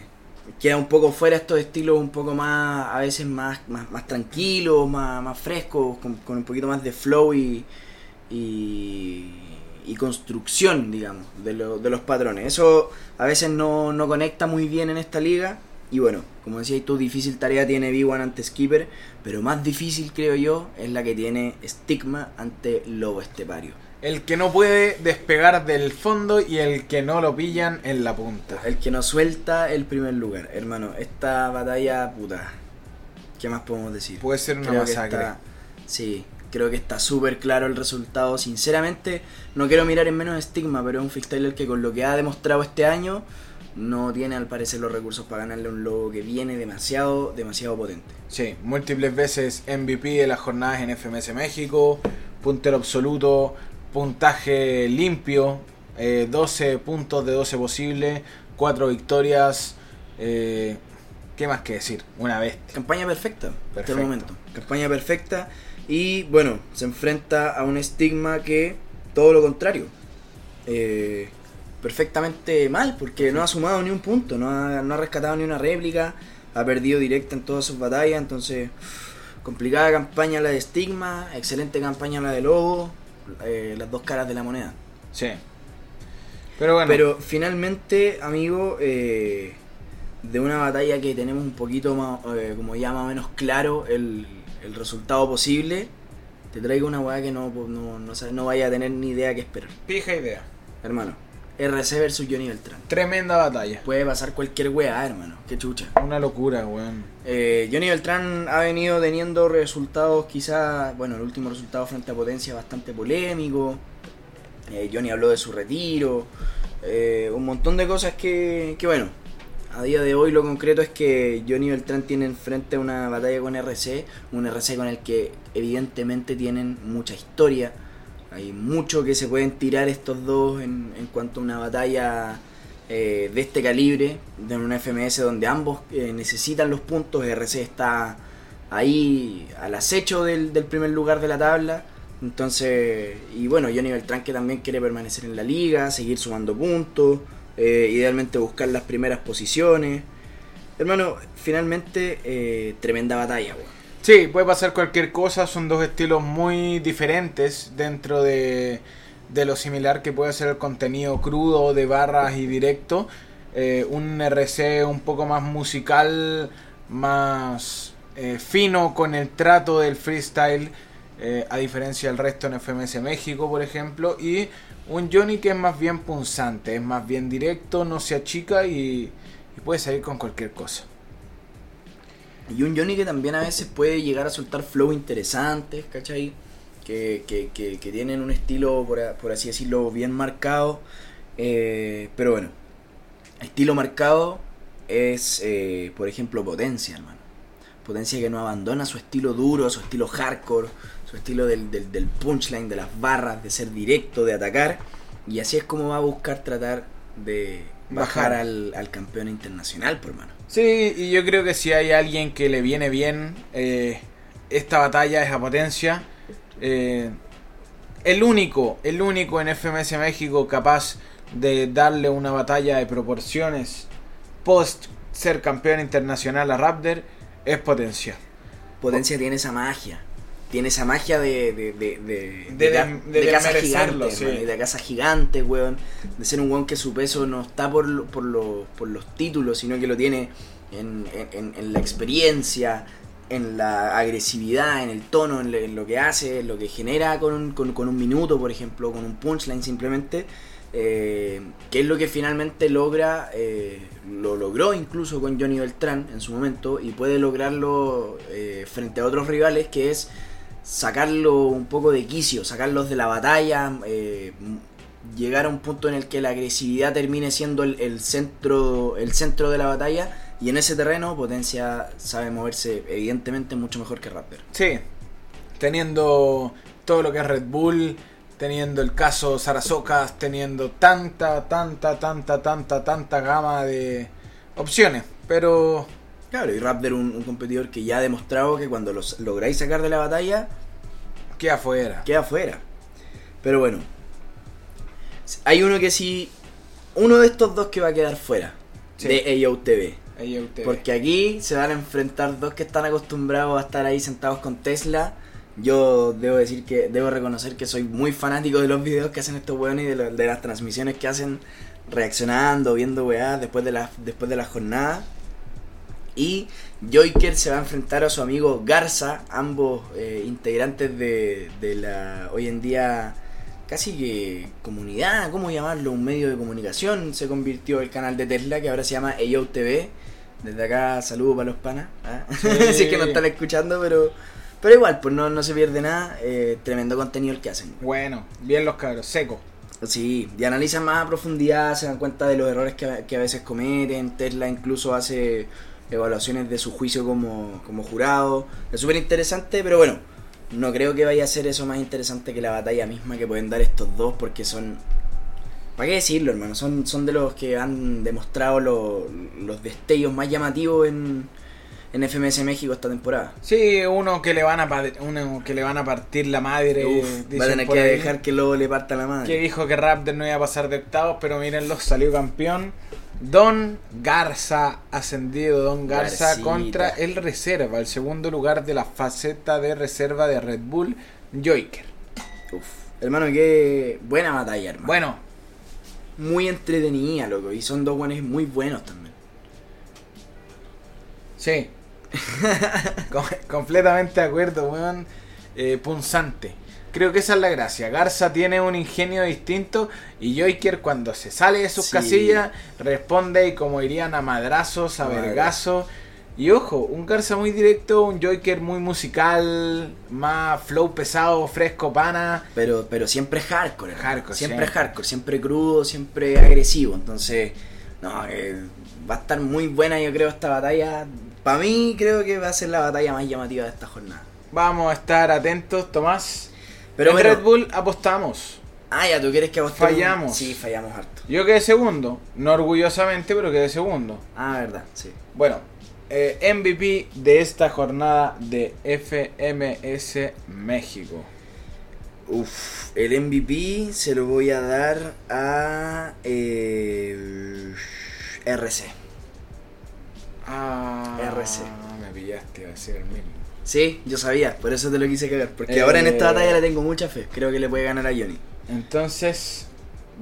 queda un poco fuera estos estilos un poco más, a veces más, más, tranquilos, más, frescos, con un poquito más de flow y, y, y construcción, digamos, de, lo- de los patrones. Eso a veces no, no conecta muy bien en esta liga. Y bueno, como decías tú, difícil tarea tiene B1 ante Skipper, pero más difícil creo yo es la que tiene Stigma ante Lobo Estepario. El que no puede despegar del fondo y el que no lo pillan en la punta. El que nos suelta el primer lugar, hermano. Esta batalla, puta. ¿Qué más podemos decir? Puede ser una Creo masacre. está- sí, creo que está súper claro el resultado. Sinceramente, no quiero mirar en menos estigma, pero es un freestyler que con lo que ha demostrado este año, no tiene al parecer los recursos para ganarle un lobo que viene demasiado, demasiado potente. Sí, múltiples veces MVP de las jornadas en FMS México, puntero absoluto, puntaje limpio, eh, 12 puntos de 12 posibles, 4 victorias. eh, ¿Qué más que decir? Una bestia. Campaña perfecta, hasta el Perfecto. momento. Campaña perfecta. Y bueno, se enfrenta a un estigma que todo lo contrario. eh, perfectamente mal, porque no ha sumado ni un punto, no ha, no ha rescatado ni una réplica, ha perdido directa en todas sus batallas, entonces complicada campaña la de estigma, excelente campaña la de lobo, eh, las dos caras de la moneda. Sí. Pero bueno, Pero finalmente, amigo, eh, de una batalla que tenemos un poquito más, eh, como ya más o menos claro el, el resultado posible, te traigo una weá que no, no, no, vaya a tener ni idea qué esperar. pija idea. Hermano, RC versus Johnny Beltrán. Tremenda batalla. Puede pasar cualquier weá, hermano. Qué chucha. Una locura, weón. Eh, Johnny Beltrán ha venido teniendo resultados quizás, bueno, el último resultado frente a Potencia bastante polémico. Eh, Johnny habló de su retiro. eh, un montón de cosas que, que, bueno, a día de hoy lo concreto es que Johnny Beltrán tiene enfrente una batalla con RC, un RC con el que evidentemente tienen mucha historia. Hay mucho que se pueden tirar estos dos en, cuanto a una batalla eh, de este calibre, de un FMS donde ambos eh, necesitan los puntos. RC está ahí al acecho del, del primer lugar de la tabla. Entonces, y bueno, Johnny Beltrán que también quiere permanecer en la liga, seguir sumando puntos, eh, idealmente buscar las primeras posiciones. Hermano, finalmente, eh, tremenda batalla, weón. Sí, puede pasar cualquier cosa, son dos estilos muy diferentes dentro de, de lo similar que puede ser el contenido crudo de barras y directo. Eh, un RC un poco más musical, más fino con el trato del freestyle, a diferencia del resto en FMS México, por ejemplo. Y un Johnny que es más bien punzante, es más bien directo, no se achica y, puede salir con cualquier cosa. Y un Johnny que también a veces puede llegar a soltar flow interesantes, ¿cachai? Que, que, tienen un estilo, por así decirlo, bien marcado. Eh, pero bueno, estilo marcado es, eh, por ejemplo, Potencia, hermano. Potencia que no abandona su estilo duro, su estilo hardcore, su estilo del, del, del punchline, de las barras, de ser directo, de atacar. Y así es como va a buscar tratar de bajar, Bajar. al, al campeón internacional, por mano. Sí, y yo creo que si hay alguien que le viene bien eh, esta batalla es a Potencia. Eh, el único, el único en FMS México capaz de darle una batalla de proporciones post ser campeón internacional a Raptor es Potencia. Potencia tiene esa magia. Tiene esa magia de. de, de, de, De- de- de casa gigante, sí. de casa gigante, weón. De ser un weón que su peso no está por, por, lo- por los títulos, sino que lo tiene en, en- en- en la experiencia, en la agresividad, en el tono, en, le- en lo que hace, en lo que genera con un, con, con un minuto, por ejemplo, con un punchline simplemente. Eh, que es lo que finalmente logra, eh, lo logró incluso con Johnny Beltrán en su momento y puede lograrlo eh, frente a otros rivales, que es sacarlo un poco de quicio, sacarlos de la batalla, eh, llegar a un punto en el que la agresividad termine siendo el, el centro, el centro de la batalla y en ese terreno Potencia sabe moverse evidentemente mucho mejor que Rapper. Sí, teniendo todo lo que es Red Bull, teniendo el caso Sarasocas, teniendo tanta, tanta, tanta, tanta, tanta gama de opciones. Pero Claro, y Raptor un, un competidor que ya ha demostrado que cuando los lográis sacar de la batalla, queda afuera. queda afuera. Pero bueno, hay uno que sí, uno de estos dos que va a quedar fuera Sí. de AOTV. Ve. Porque aquí se van a enfrentar dos que están acostumbrados a estar ahí sentados con Tesla. Yo debo decir que, debo reconocer que soy muy fanático de los videos que hacen estos weones y de, lo- de las transmisiones que hacen reaccionando, viendo weá después de la, después de la jornada. Y Joyker se va a enfrentar a su amigo Garza, ambos eh, integrantes de, de la hoy en día casi que comunidad, ¿cómo llamarlo? Un medio de comunicación se convirtió el canal de Tesla que ahora se llama AO TV. Desde acá saludo para los panas. Sí. si es que no están escuchando, pero pero igual, pues no, no se pierde nada. eh, tremendo contenido el que hacen. Bueno, bien los cabros, seco. Sí, y analizan más a profundidad, se dan cuenta de los errores que, a- que a veces cometen. Tesla incluso hace evaluaciones de su juicio como, como jurado. Es súper interesante, pero bueno, no creo que vaya a ser eso más interesante que la batalla misma que pueden dar estos dos, porque son. ¿Para qué decirlo, hermano? Son, son de los que han demostrado lo- los destellos más llamativos en, en FMS México esta temporada. Sí, uno que le van a uno que le van a partir la madre. Uf, va a tener que ahí, dejar que luego le parta la madre. que dijo que Raptor no iba a pasar de octavos, pero mírenlo, salió campeón. Don Garza ascendido, Don Garza Garcita. contra el reserva, el segundo lugar de la faceta de reserva de Red Bull, Joiker. Uf, hermano, qué buena batalla, hermano. Bueno, muy entretenida, loco. Y son dos buenos muy buenos también. sí. Com- completamente de acuerdo, weón. Eh, punzante. Creo que esa es la gracia. Garza tiene un ingenio distinto y Joiker cuando se sale de sus Sí. casillas responde y como irían a madrazos, a vergazos. Y ojo, un Garza muy directo, un Joiker muy musical, más flow pesado, fresco, pana. Pero, pero siempre hardcore. Hardcore, Siempre siempre. hardcore, siempre crudo, siempre agresivo. Entonces, no, eh, va a estar muy buena, yo creo, esta batalla. Para mí, creo que va a ser la batalla más llamativa de esta jornada. Vamos a estar atentos, Tomás. Pero en. Red Bull apostamos. Ah, ya, ¿tú quieres que apostemos? Fallamos. Sí, fallamos harto. Yo quedé segundo, no orgullosamente, pero quedé segundo. Ah, verdad, sí. Bueno, eh, MVP de esta jornada de FMS México. Uf, el MVP se lo voy a dar a eh, RC. RC. Me pillaste, va a ser el mismo. Sí, yo sabía, por eso te lo quise cagar. Porque Eh, ahora en esta batalla le tengo mucha fe. Creo que le puede ganar a Johnny. Entonces,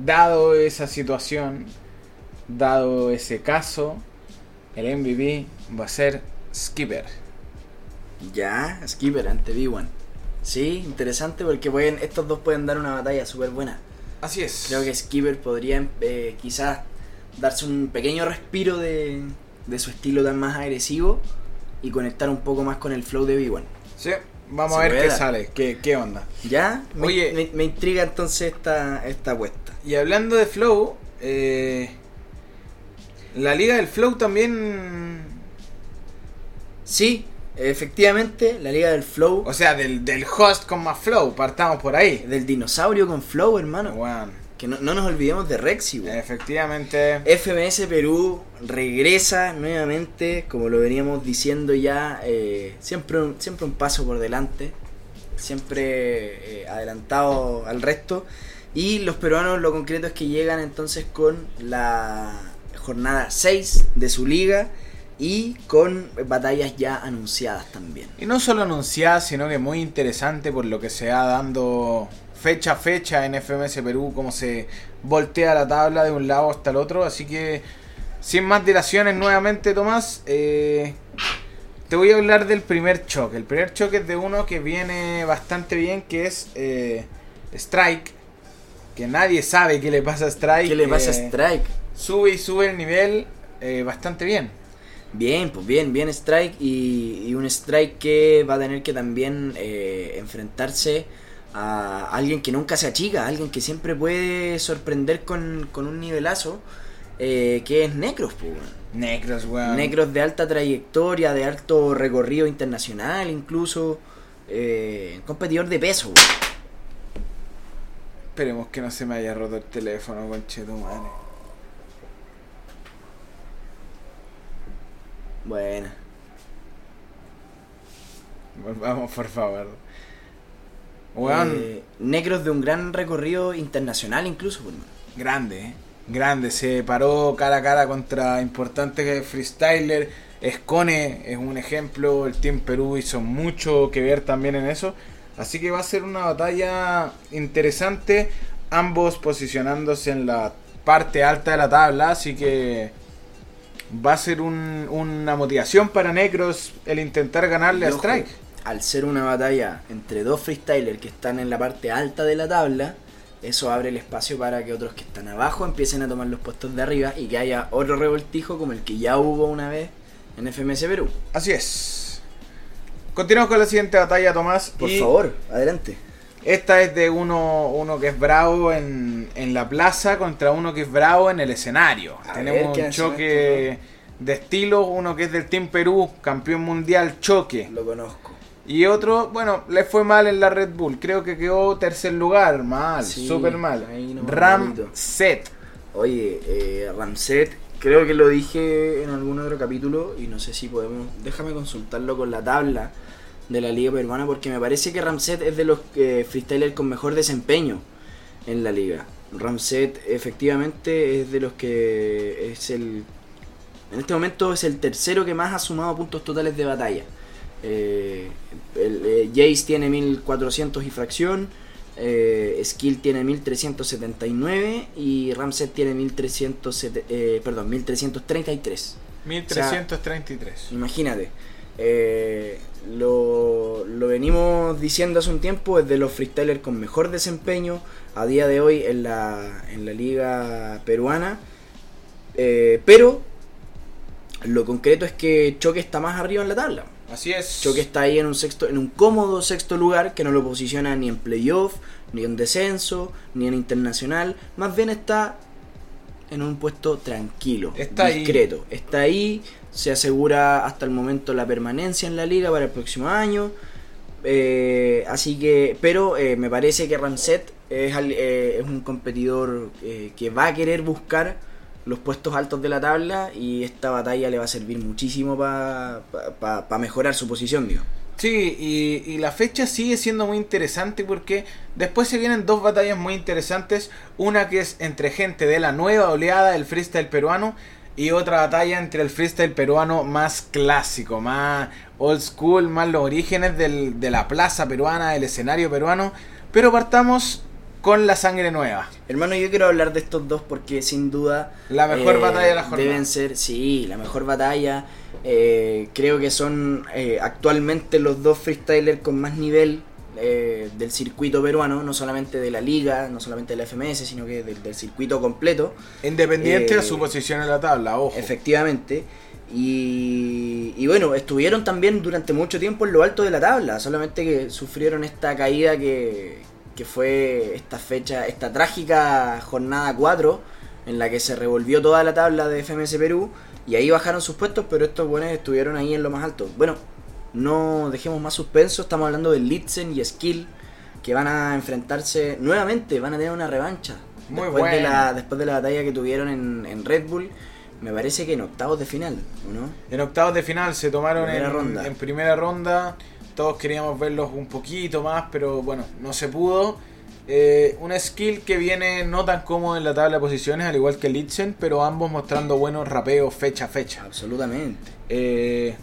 dado esa situación, dado ese caso, el MVP va a ser Skipper. Ya, Skipper ante B1. Sí, interesante porque pueden, estos dos pueden dar una batalla súper buena. Así es. Creo que Skipper podría eh, quizás darse un pequeño respiro de, de su estilo tan más agresivo y conectar un poco más con el flow de B1. Sí, vamos a ver qué dar. sale, qué, qué onda. ¿Ya? Me, Oye. me, me intriga entonces esta, esta apuesta. Y hablando de Flow, eh, la liga del Flow también... Sí, efectivamente, la Liga del Flow, O sea, del, del host con más Flow, partamos por ahí. del dinosaurio con Flow, hermano. Weón, Que no, no nos olvidemos de Rexy, weón. efectivamente... FMS Perú regresa nuevamente, como lo veníamos diciendo ya, eh, siempre, un- siempre un paso por delante, siempre eh, adelantado al resto. Y los peruanos lo concreto es que llegan entonces con la jornada 6 de su liga y con batallas ya anunciadas también. Y no solo anunciada, sino que muy interesante por lo que se va dando fecha a fecha en FMS Perú, cómo se voltea la tabla de un lado hasta el otro. Así que, sin más dilaciones, nuevamente, Tomás, eh, te voy a hablar del primer choque. El primer choque es de uno que viene bastante bien, que es eh, Strike. Que nadie sabe qué le pasa a Strike. ¿Qué le pasa a eh, Strike? Sube y sube el nivel eh, bastante bien. Bien, pues bien, bien Strike y, y un Strike que va a tener que también eh, enfrentarse a alguien que nunca se achica, alguien que siempre puede sorprender con, con un nivelazo, eh, que es Necros, pues, weón. Necros, weón. Necros de alta trayectoria, de alto recorrido internacional incluso, eh, competidor de peso. weón. Esperemos que no se me haya roto el teléfono, conchetumare. Bueno, Vamos, por favor. Weón, eh, Necros de un gran recorrido internacional incluso, hermano. grande, eh. Grande. Se paró cara a cara contra importantes freestyler. Escone es un ejemplo. El Team Perú hizo mucho que ver también en eso. Así que va a ser una batalla interesante. Ambos posicionándose en la parte alta de la tabla. Así que va a ser un- una motivación para Necros el intentar ganarle a Strike. Al ser una batalla entre dos freestylers que están en la parte alta de la tabla, eso abre el espacio para que otros que están abajo empiecen a tomar los puestos de arriba y que haya otro revoltijo como el que ya hubo una vez en FMS Perú. Así es. Continuamos con la siguiente batalla, Tomás. Por y favor, adelante. Esta es de uno, uno que es bravo en, en la plaza contra uno que es bravo en el escenario. A Tenemos ver, ¿qué un choque de estilos, uno que es del Team Perú, campeón mundial, choque. Lo conozco. Y otro, bueno, le fue mal en la Red Bull. Creo que quedó tercer lugar, mal, Sí, súper mal. ahí nomás Ram malito. Set. Oye, eh, Ramset, creo que lo dije en algún otro capítulo y no sé si podemos. Déjame consultarlo con la tabla de la liga peruana porque me parece que Ramset es de los eh, freestylers con mejor desempeño en la liga. Ramset efectivamente es de los que es el. En este momento es el tercero que más ha sumado puntos totales de batalla. Eh, el, eh, Jace tiene 1400 y fracción. eh, Skill tiene 1379 y Ramset tiene 1300, eh, perdón, 1333. 1333. Imagínate. eh, lo, lo venimos diciendo hace un tiempo, es de los freestylers con mejor desempeño a día de hoy en la, en la liga peruana. Eh, pero lo concreto es que Choque está más arriba en la tabla. Así es. Choque está ahí en un sexto, en un cómodo sexto lugar que no lo posiciona ni en playoff, ni en descenso, ni en internacional. Más bien está en un puesto tranquilo, Está ahí. discreto. Está ahí, se asegura hasta el momento la permanencia en la liga para el próximo año. Eh, así que, pero eh, me parece que Ramset es, eh, es un competidor eh, que va a querer buscar los puestos altos de la tabla y esta batalla le va a servir muchísimo para mejorar su posición, digo. Sí, y, y la fecha sigue siendo muy interesante porque después se vienen dos batallas muy interesantes. Una que es entre gente de la nueva oleada del freestyle peruano y otra batalla entre el freestyle peruano más clásico, más old school, más los orígenes del- de la plaza peruana, del escenario peruano. Pero partamos con la sangre nueva. Hermano, yo quiero hablar de estos dos porque sin duda... eh, La mejor batalla de la jornada. Deben ser, sí, la mejor batalla. Eh, creo que son eh, actualmente los dos freestylers con más nivel eh, del circuito peruano, no solamente de la liga, no solamente de la FMS, sino que del, del circuito completo. Independiente Eh, de su posición en la tabla, ojo. Efectivamente. Y, y bueno, estuvieron también durante mucho tiempo en lo alto de la tabla, solamente que sufrieron esta caída que, que fue esta fecha, esta trágica jornada 4, en la que se revolvió toda la tabla de FMS Perú, y ahí bajaron sus puestos, pero estos buenos estuvieron ahí en lo más alto. Bueno, no dejemos más suspenso, estamos hablando de Litzen y Skill, que van a enfrentarse nuevamente, van a tener una revancha. Muy después, de la, después de la batalla que tuvieron en, en Red Bull, me parece que en octavos de final, ¿o no? En octavos de final se tomaron Primera en, ronda. en primera ronda. Todos queríamos verlos un poquito más, pero bueno, no se pudo. Eh, una skill que viene no tan cómodo en la tabla de posiciones, al igual que Litzen, pero ambos mostrando buenos rapeos fecha a fecha. Absolutamente. Eh,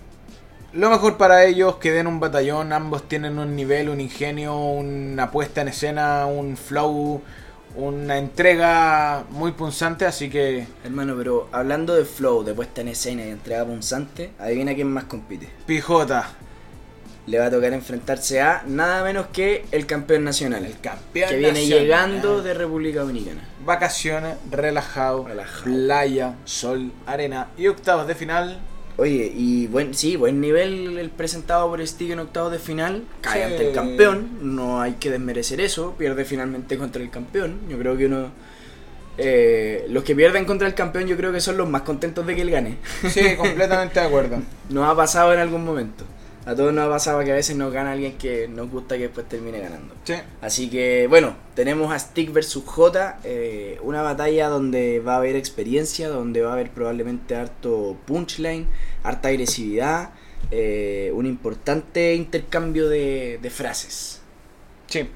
lo mejor para ellos que den un batallón, ambos tienen un nivel, un ingenio, una puesta en escena, un flow, una entrega muy punzante, así que Hermano, pero hablando de flow, de puesta en escena y de entrega punzante, adivina quién más compite. Pijota, Le va a tocar enfrentarse a nada menos que el campeón nacional. el campeón que viene nacional. llegando de República Dominicana. vacaciones, relajado, Relajado. playa, sol, arena y octavos de final. Oye, y buen, sí, buen nivel el presentado por Stick en octavos de final. Cae Sí. ante el campeón, no hay que desmerecer eso. Pierde finalmente contra el campeón. Yo creo que uno. eh, los que pierden contra el campeón, yo creo que son los más contentos de que él gane. Sí, completamente de acuerdo. Nos ha pasado en algún momento. A todos nos ha pasado que a veces nos gana alguien que nos gusta que después termine ganando. Sí. Así que bueno, tenemos a Stick versus J, eh, una batalla donde va a haber experiencia, donde va a haber probablemente harto punchline, harta agresividad, eh, un importante intercambio de, de frases. Sí,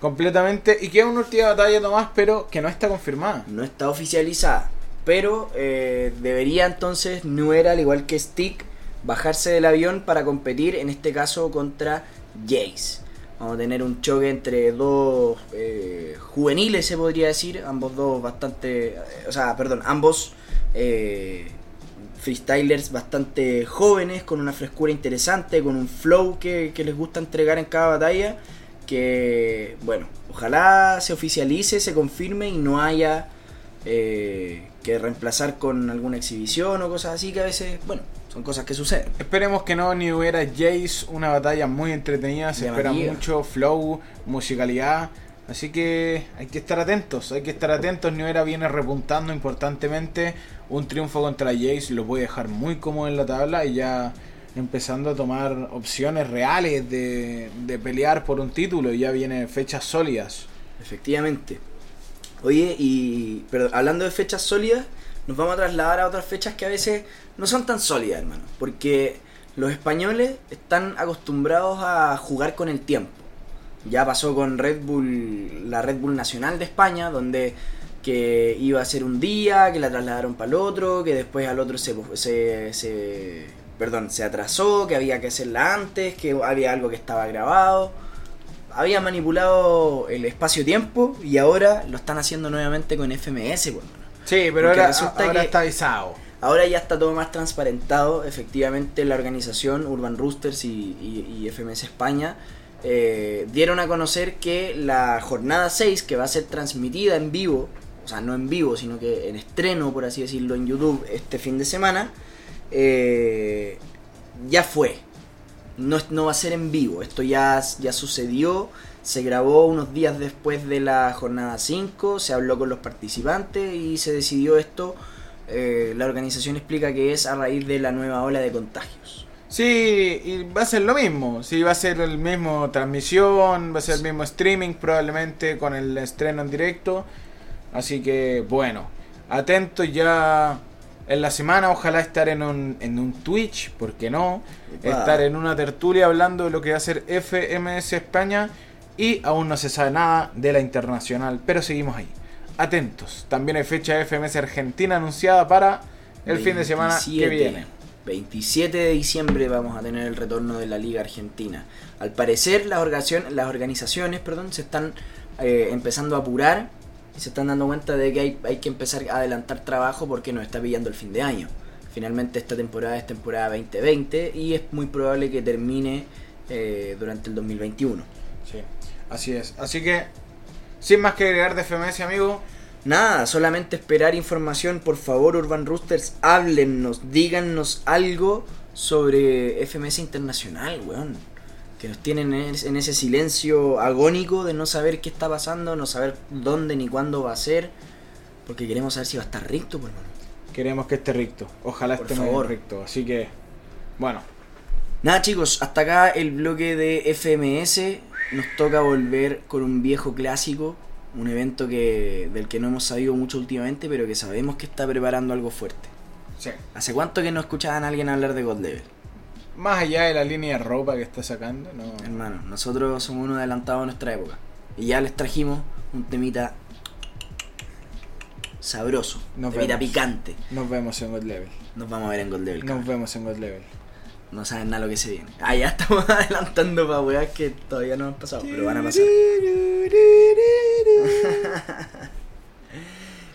completamente. Y queda una última batalla nomás, pero que no está confirmada. No está oficializada, pero eh, debería entonces Nuera, al igual que Stick, bajarse del avión para competir, en este caso contra Jace. Vamos a tener un choque entre dos eh, juveniles, se podría decir, ambos dos bastante, eh, o sea, perdón, ambos eh, freestylers bastante jóvenes, con una frescura interesante, con un flow que, les gusta entregar en cada batalla, que, bueno, ojalá se oficialice, se confirme y no haya eh, que reemplazar con alguna exhibición o cosas así, que a veces, bueno, son cosas que suceden. Esperemos que no ni hubiera Jace, una batalla muy entretenida, se espera mucho flow, musicalidad, así que hay que estar atentos, hay que estar atentos, Nuera viene repuntando importantemente, un triunfo contra Jace lo puede dejar muy cómodo en la tabla y ya empezando a tomar opciones reales de, de pelear por un título, ya viene fechas sólidas. Efectivamente. Oye, y pero hablando de fechas sólidas, nos vamos a trasladar a otras fechas que a veces no son tan sólidas, hermano. Porque los españoles están acostumbrados a jugar con el tiempo. Ya pasó con Red Bull, la Red Bull Nacional de España, donde que iba a ser un día, que la trasladaron para el otro, que después al otro se, se, se- perdón, se atrasó, que había que hacerla antes, que había algo que estaba grabado había manipulado el espacio-tiempo y ahora lo están haciendo nuevamente con FMS. hermano. Sí, pero ahora, está avisado. Ahora ya está todo más transparentado. Efectivamente, la organización Urban Roosters y, y- y FMS España eh, dieron a conocer que la jornada 6, que va a ser transmitida en vivo, o sea, no en vivo, sino que en estreno, por así decirlo, en YouTube este fin de semana, eh, ya fue. No, no va a ser en vivo. Esto ya, ya sucedió. Se grabó unos días después de la jornada 5. Se habló con los participantes y se decidió esto. eh, la organización explica que es a raíz de la nueva ola de contagios. Sí, y va a ser lo mismo. Sí, va a ser el mismo transmisión, va a ser el mismo streaming probablemente con el estreno en directo. Así que bueno, atentos ya en la semana. Ojalá estar en un, en un Twitch, ¿por qué no? Estar en una tertulia hablando de lo que va a ser FMS España. Y aún no se sabe nada de la internacional, pero seguimos ahí. Atentos. También hay fecha de FMS Argentina anunciada para el fin de semana que 27, viene. 27 de diciembre vamos a tener el retorno de la Liga Argentina. Al parecer las, las organizaciones perdón, se están eh, empezando a apurar y se están dando cuenta de que hay, hay que empezar a adelantar trabajo porque nos está pillando el fin de año. Finalmente esta temporada es temporada 2020 y es muy probable que termine eh, durante el 2021. Sí, así es. Así que, sin más que agregar de FMS, amigo, Nada, solamente esperar información. Por favor, Urban Roosters, háblennos, díganos algo sobre FMS Internacional, weón. Que nos tienen en es- en ese silencio agónico de no saber qué está pasando, no saber dónde ni cuándo va a ser. Porque queremos saber si va a estar recto, pues, hermano. queremos que esté recto. Ojalá Por esté muy favor. recto. Así que, bueno, Nada, chicos, hasta acá el bloque de FMS. Nos toca volver con un viejo clásico. Un evento que del que no hemos sabido mucho últimamente, pero que sabemos que está preparando algo fuerte. sí. ¿Hace cuánto que no escuchaban a alguien hablar de God Level? Más allá de la línea de ropa que está sacando, no. Hermano, nosotros somos unos adelantados a nuestra época. Y ya les trajimos un temita sabroso, Nos temita vemos. picante. Nos vemos en God Level. Nos vamos a ver en God Level. Nos cabrón. vemos en God Level. No saben nada lo que se viene. Ah, ya estamos adelantando para weas que todavía no han pasado, pero van a pasar.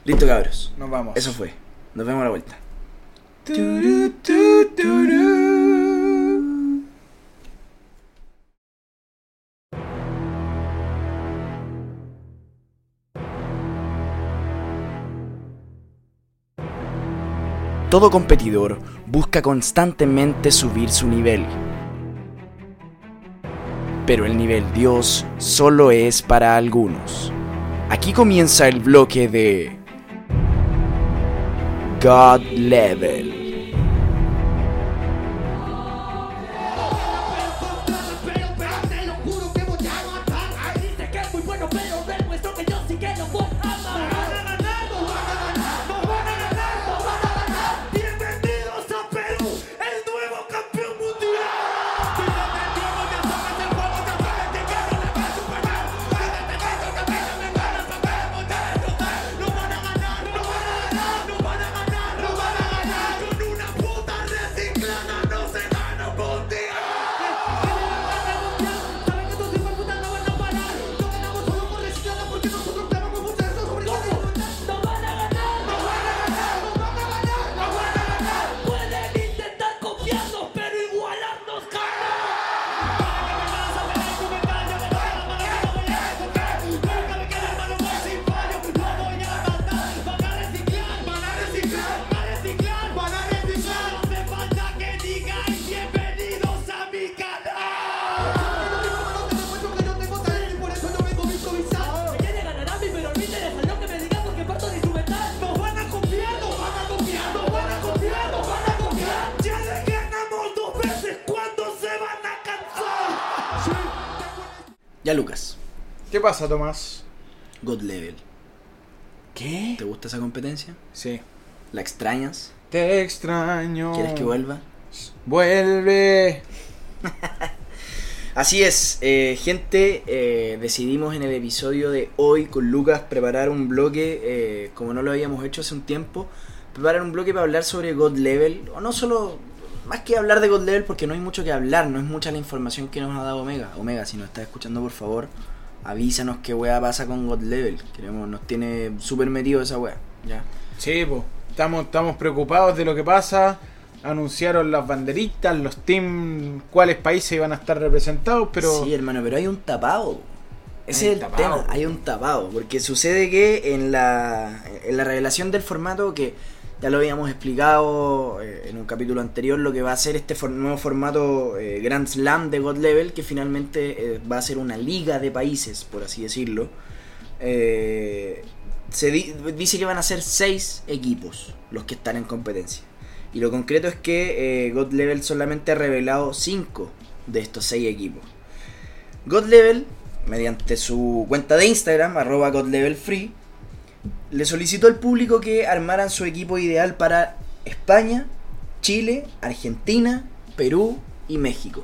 Listo, cabros. Nos vamos. Eso fue. Nos vemos a la vuelta. Todo competidor busca constantemente subir su nivel. Pero el nivel Dios solo es para algunos. Aquí comienza el bloque de God Level. ¿Qué pasa, Tomás? God Level. ¿Qué? ¿Te gusta esa competencia? Sí. ¿La extrañas? Te extraño. ¿Quieres que vuelva? Vuelve. Así es, eh, gente, eh, decidimos en el episodio de hoy con Lucas preparar un bloque, eh, como no lo habíamos hecho hace un tiempo, preparar un bloque para hablar sobre God Level, o no solo, más que hablar de God Level, porque no hay mucho que hablar, no es mucha la información que nos ha dado Omega. Omega, si nos estás escuchando, por favor, avísanos qué weá pasa con God Level, queremos, nos tiene súper metido esa weá, ya. Sí, pues. Estamos, estamos preocupados de lo que pasa. Anunciaron las banderitas, los teams, cuáles países iban a estar representados, pero. Sí, hermano, pero hay un tapado. Ese Hay es el tapado. tema, hay un tapado. Porque sucede que en la, en la revelación del formato, que ya lo habíamos explicado eh, en un capítulo anterior, lo que va a ser este nuevo formato eh, Grand Slam de God Level, que finalmente eh, va a ser una liga de países, por así decirlo. Se di- dice que van a ser seis equipos los que están en competencia. Y lo concreto es que eh, God Level solamente ha revelado cinco de estos seis equipos. God Level, mediante su cuenta de Instagram, arroba God Level Free, le solicitó al público que armaran su equipo ideal para España, Chile, Argentina, Perú y México.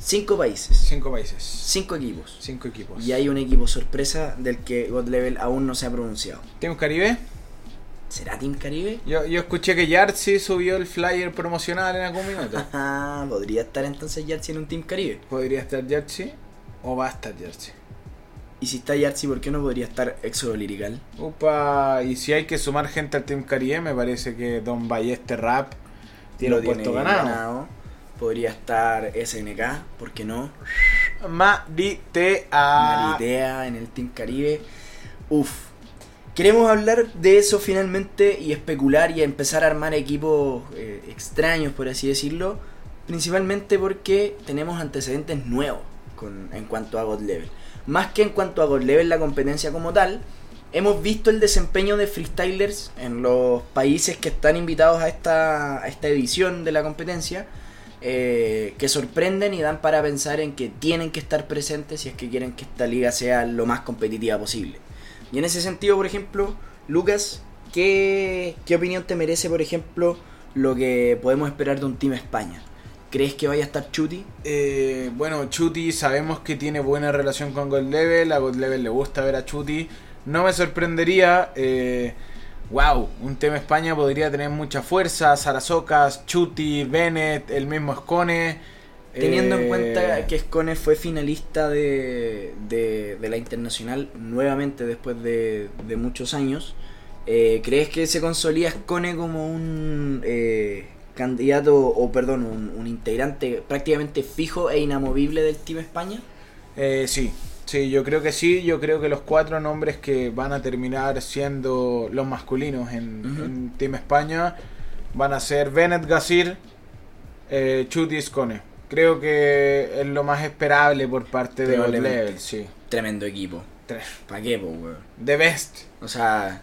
Cinco países, Cinco países. cinco equipos. Cinco equipos. Y hay un equipo sorpresa del que God Level aún no se ha pronunciado. ¿Team Caribe? ¿Será Team Caribe? Yo, yo escuché que Yartzi subió el flyer promocional en algún minuto. Ah, podría estar entonces Yartzi en un Team Caribe. ¿Podría estar Yartzi? ¿O va a estar Yartzi? Y si está Yartzi, ¿por qué no podría estar Éxodo Lirical? Upa, y si hay que sumar gente al Team Caribe, me parece que Don Balleste Rap tiene Lo puesto ganado. Podría estar SNK, ¿por qué no? Maritea. Maritea en el Team Caribe. Uf. Queremos hablar de eso finalmente y especular y empezar a armar equipos eh, extraños, por así decirlo. Principalmente porque tenemos antecedentes nuevos con, en cuanto a God Level. Más que en cuanto a God Level, la competencia como tal, hemos visto el desempeño de freestylers en los países que están invitados a esta, a esta edición de la competencia. eh, que sorprenden y dan para pensar en que tienen que estar presentes si es que quieren que esta liga sea lo más competitiva posible. Y en ese sentido, por ejemplo, Lucas, ¿qué, qué opinión te merece, por ejemplo, lo que podemos esperar de un Team España? ¿Crees que vaya a estar Chuti? Eh, bueno, Chuti sabemos que tiene buena relación con God Level. A God Level le gusta ver a Chuti. No me sorprendería. Eh, wow, un tema España podría tener mucha fuerza. Sarasocas, Chuti, Bennett, el mismo Scone. Teniendo en Eh, cuenta que Scone fue finalista de, de, de la Internacional nuevamente después de, de muchos años, eh, ¿crees que se consolida Scone como un eh, candidato, o perdón, un, un integrante prácticamente fijo e inamovible del Team España? Eh, sí, sí, yo creo que sí. Yo creo que los cuatro nombres que van a terminar siendo los masculinos en, Team España van a ser Bennett Gasir, eh, Chuti Scone. Creo que es lo más esperable por parte de Probablemente. Level, sí. Tremendo equipo. ¿Para qué, po, weón? The best. O sea,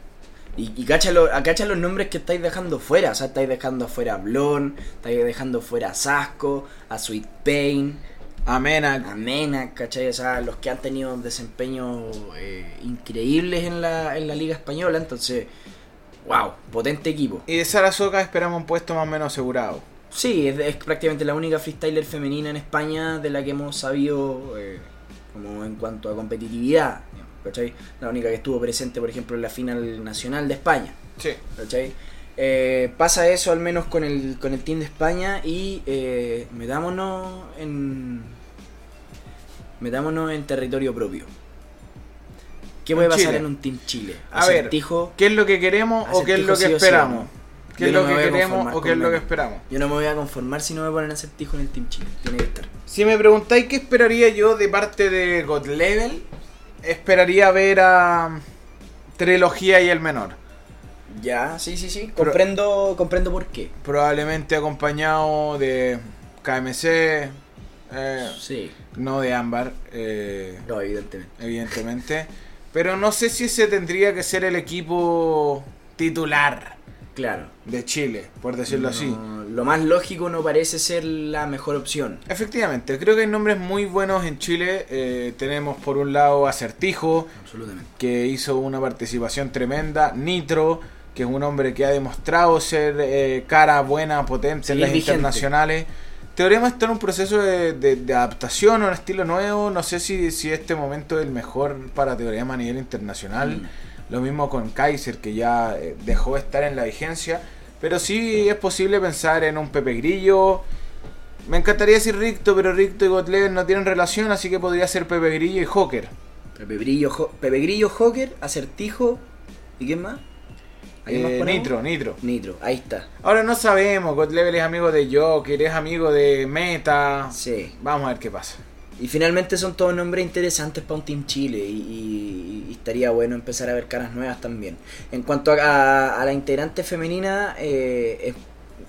y, y cacha, lo- cacha los nombres que estáis dejando fuera. O sea, estáis dejando fuera a Blon, estáis dejando fuera a Sasco, a Sweet Pain, Amena. a Mena, ¿cachai? O sea, los que han tenido desempeños eh, increíbles en la, en la Liga Española. Entonces, wow, potente equipo. Y de Sarasota esperamos un puesto más o menos asegurado. Sí, es, es prácticamente la única freestyler femenina en España de la que hemos sabido, eh, como en cuanto a competitividad, digamos, ¿cachai? La única que estuvo presente, por ejemplo, en la final nacional de España. Sí. ¿cachai? Eh, pasa eso al menos con el, con el team de España y eh, metámonos en metámonos en territorio propio. ¿Qué puede pasar Chile. en un team Chile? A ver, ¿qué es lo que queremos o qué es lo que sí, esperamos? ¿Qué es lo que queremos o qué es lo que esperamos? yo no me voy a conformar si no me ponen acertijo en el team Chile. Tiene que estar. Si me preguntáis qué esperaría yo de parte de God Level, esperaría ver a Trilogía y el Menor. Ya, sí, sí, sí. Comprendo, comprendo por qué. Probablemente acompañado de KMC, eh, Sí, no de Ámbar, eh, no, evidentemente. evidentemente. Pero no sé si ese tendría que ser el equipo titular Claro. de Chile, por decirlo así. Lo más lógico no parece ser la mejor opción. Efectivamente, creo que hay nombres muy buenos en Chile. Eh, tenemos por un lado Acertijo, Absolutamente. que hizo una participación tremenda. Nitro, que es un hombre que ha demostrado ser eh, cara buena, potente en las vigente. internacionales. Teorema está en un proceso de, de- de adaptación a un estilo nuevo. No sé si, si este momento es el mejor para Teorema a nivel internacional. Mm. Lo mismo con Kaiser, que ya eh, dejó de estar en la vigencia. Pero sí es posible pensar en un Pepe Grillo. Me encantaría decir Ricto, pero Ricto y Gotlever no tienen relación, así que podría ser Pepe Grillo y Joker. Pepe Grillo, Jo- Pepe Grillo, Joker, Acertijo. ¿Y quién más? ¿A quién más Eh? Nitro, Nitro. Nitro, ahí está. Ahora no sabemos, God Level es amigo de Joker, es amigo de Meta. Sí. Vamos a ver qué pasa. Y finalmente son todos nombres interesantes para un Team Chile y, estaría bueno empezar a ver caras nuevas también. En cuanto a, a- a la integrante femenina, eh,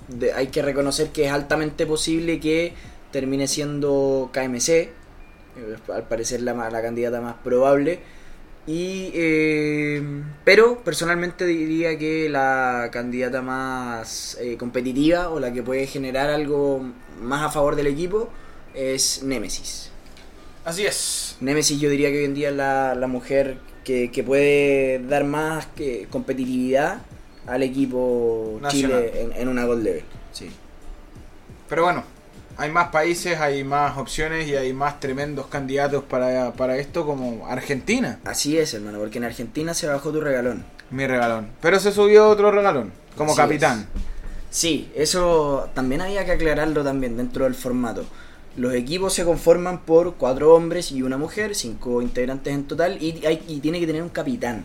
es- de- hay que reconocer que es altamente posible que termine siendo KMC, eh, al parecer la, la candidata más probable. Y, eh, pero personalmente diría que la candidata más eh, competitiva o la que puede generar algo más a favor del equipo es Nemesis. Así es. Nemesis yo diría que hoy en día es la, la mujer que, que puede dar más que competitividad al equipo Nacional. Chile en, en una gold level. Sí. Pero bueno, hay más países, hay más opciones y hay más tremendos candidatos para, para esto como Argentina, Así es, hermano, porque en Argentina se bajó tu regalón. mi regalón. Pero se subió otro regalón, como Así capitán. Sí, eso también había que aclararlo también dentro del formato. Los equipos se conforman por cuatro hombres y una mujer, cinco integrantes en total, y, hay, y tiene que tener un capitán.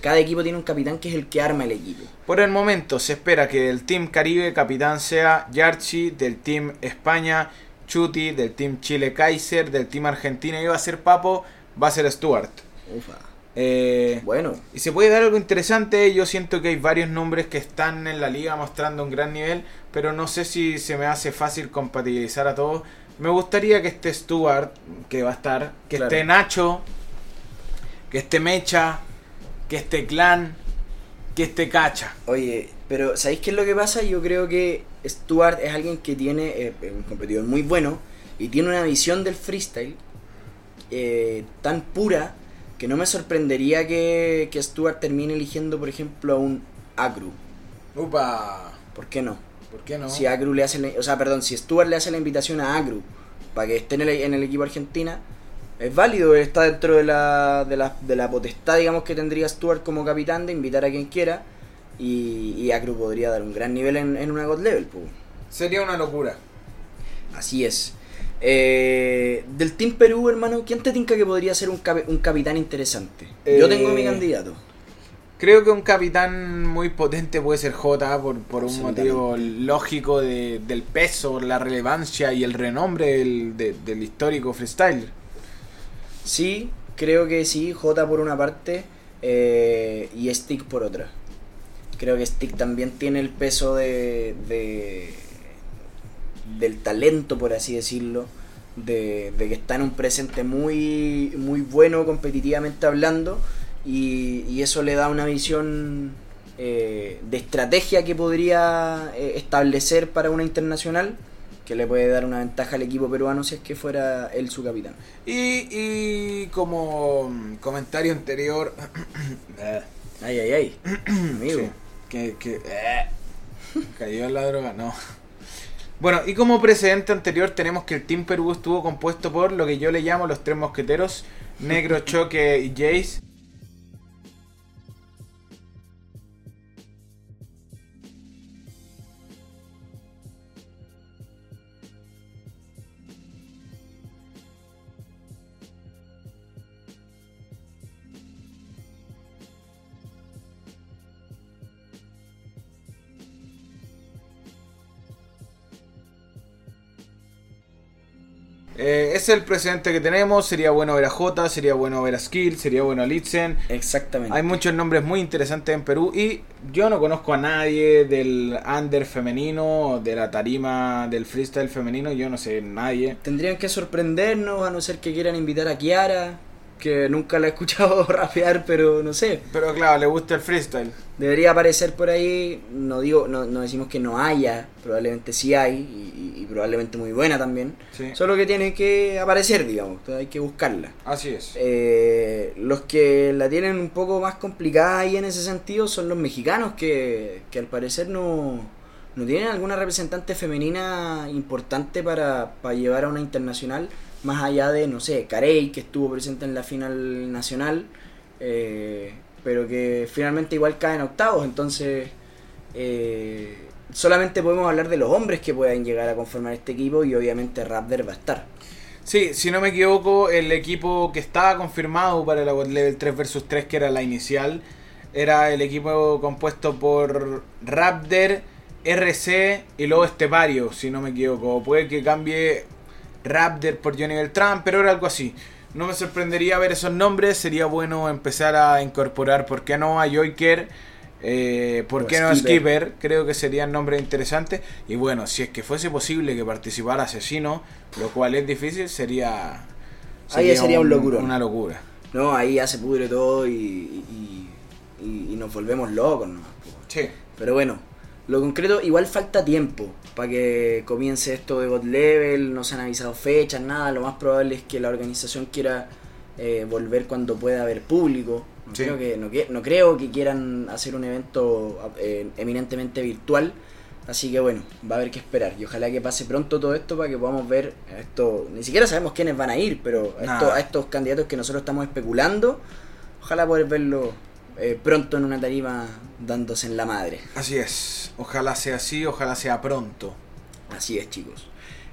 Cada equipo tiene un capitán que es el que arma el equipo. Por el momento se espera que del Team Caribe capitán sea Yarchi, del Team España Chuti, del Team Chile Kaiser, del Team Argentina iba a ser Papo, va a ser Stuart. Ufa. Eh, Bueno, y se puede dar algo interesante, yo siento que hay varios nombres que están en la liga mostrando un gran nivel, pero no sé si se me hace fácil compatibilizar a todos. Me gustaría que esté Stuart, que va a estar, que Claro. esté Nacho, que esté Mecha, que esté Clan, que esté Cacha. Oye, pero ¿sabéis qué es lo que pasa? Yo creo que Stuart es alguien que tiene eh, un competidor muy bueno y tiene una visión del freestyle eh, tan pura que no me sorprendería que, que Stuart termine eligiendo, por ejemplo, a un Acru. Upa, ¿Por qué no? ¿por qué no? Si Acru le hace, la- o sea, perdón, si Stuart le hace la invitación a Acru para que esté en el, en el equipo Argentina, es válido, está dentro de la, de, la, de la potestad, digamos, que tendría Stuart como capitán de invitar a quien quiera y, y Acru podría dar un gran nivel en, en una God Level. pues. Sería una locura. Así es. Eh, del Team Perú, hermano, ¿quién te tinca que podría ser un, un capitán interesante? Yo tengo mi Eh, candidato. Creo que un capitán muy potente puede ser J por, por un motivo lógico de- del peso, la relevancia y el renombre del, de- del histórico freestyle. Sí, creo que sí, J por una parte eh, y Stick por otra. Creo que Stick también tiene el peso de, de- del talento, por así decirlo, de, de que está en un presente muy, muy bueno competitivamente hablando y, y eso le da una visión eh, de estrategia que podría eh, establecer para una internacional que le puede dar una ventaja al equipo peruano si es que fuera él su capitán. Y, y como comentario anterior, eh, Ay, ay, ay. Amigo. sí, que, que eh, cayó en la droga, no. Bueno, y como precedente anterior tenemos que el Team Perú estuvo compuesto por lo que yo le llamo los tres mosqueteros, Negro, Choque y Jace. Eh, es el precedente que tenemos. Sería bueno ver a J, sería bueno ver a Skill, sería bueno a Litzen. Exactamente. Hay muchos nombres muy interesantes en Perú y yo no conozco a nadie del under femenino, de la tarima del freestyle femenino, yo no sé nadie. Tendrían que sorprendernos, a no ser que quieran invitar a Kiara, que nunca la he escuchado rapear, pero no sé. Pero claro, le gusta el freestyle. Debería aparecer por ahí, no digo, no, no decimos que no haya, probablemente sí hay, y probablemente muy buena también. Sí. Solo que tiene que aparecer, digamos, hay que buscarla. Así es. Eh, los que la tienen un poco más complicada ahí en ese sentido son los mexicanos que, que al parecer no, no tienen alguna representante femenina importante para, para llevar a una internacional, más allá de, no sé, Carey, que estuvo presente en la final nacional, eh, pero que finalmente igual cae en octavos, entonces eh, solamente podemos hablar de los hombres que puedan llegar a conformar este equipo y obviamente Raptor va a estar. Sí, si no me equivoco, el equipo que estaba confirmado para la Level 3 vs 3, que era la inicial, era el equipo compuesto por Raptor, RC y luego Estepario, si no me equivoco. Puede que cambie Raptor por Johnny Beltrán, pero era algo así. No me sorprendería ver esos nombres, sería bueno empezar a incorporar, ¿por qué no? A Joyker, eh, ¿por qué no Skipper. Skipper? Creo que serían nombres interesantes. Y bueno, si es que fuese posible que participara Asesino, lo cual es difícil, sería. Ahí sería un locurón. Una locura. No, ahí ya se pudre todo y, y, y- y nos volvemos locos. ¿no? Sí. Pero bueno, lo concreto, igual falta tiempo para que comience esto de God Level, no se han avisado fechas, nada. Lo más probable es que la organización quiera eh, volver cuando pueda haber público. No, Sí. creo que, no, no creo que quieran hacer un evento eh, eminentemente virtual. Así que bueno, va a haber que esperar. Y ojalá que pase pronto todo esto para que podamos ver a esto. Ni siquiera sabemos quiénes van a ir, pero a, esto- a estos candidatos que nosotros estamos especulando, ojalá poder verlo eh, pronto en una tarima dándose en la madre. Así es. Ojalá sea así, ojalá sea pronto. Así es, chicos.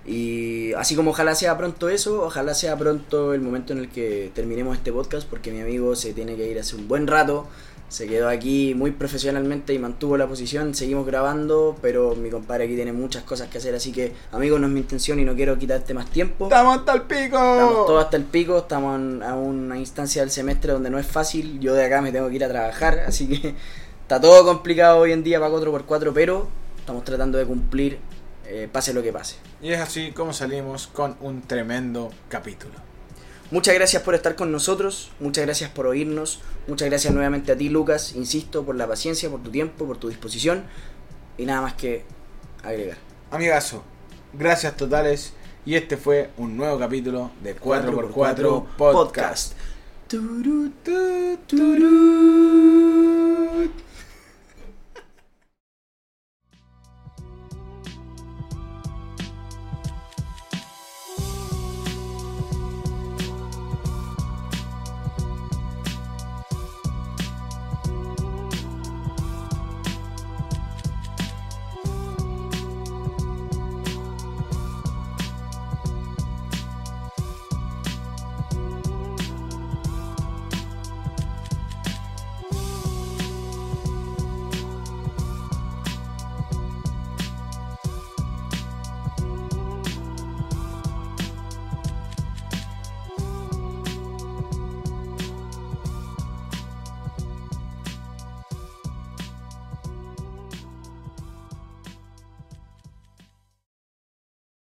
Y así como ojalá sea pronto eso, ojalá sea pronto el momento en el que terminemos este podcast, porque mi amigo se tiene que ir hace un buen rato. Se quedó aquí muy profesionalmente y mantuvo la posición. Seguimos grabando, pero mi compadre aquí tiene muchas cosas que hacer, así que amigos, no es mi intención y no quiero quitarte más tiempo. ¡Estamos hasta el pico! Estamos todos hasta el pico, estamos en, a una instancia del semestre donde no es fácil. Yo de acá me tengo que ir a trabajar, así que está todo complicado hoy en día para 4x4, pero estamos tratando de cumplir, eh, pase lo que pase. Y es así como salimos con un tremendo capítulo. Muchas gracias por estar con nosotros, muchas gracias por oírnos, muchas gracias nuevamente a ti Lucas, insisto, por la paciencia, por tu tiempo, por tu disposición y nada más que agregar. Amigazo, gracias totales. Y este fue un nuevo capítulo de 4x4 4x4 Podcast. Turu.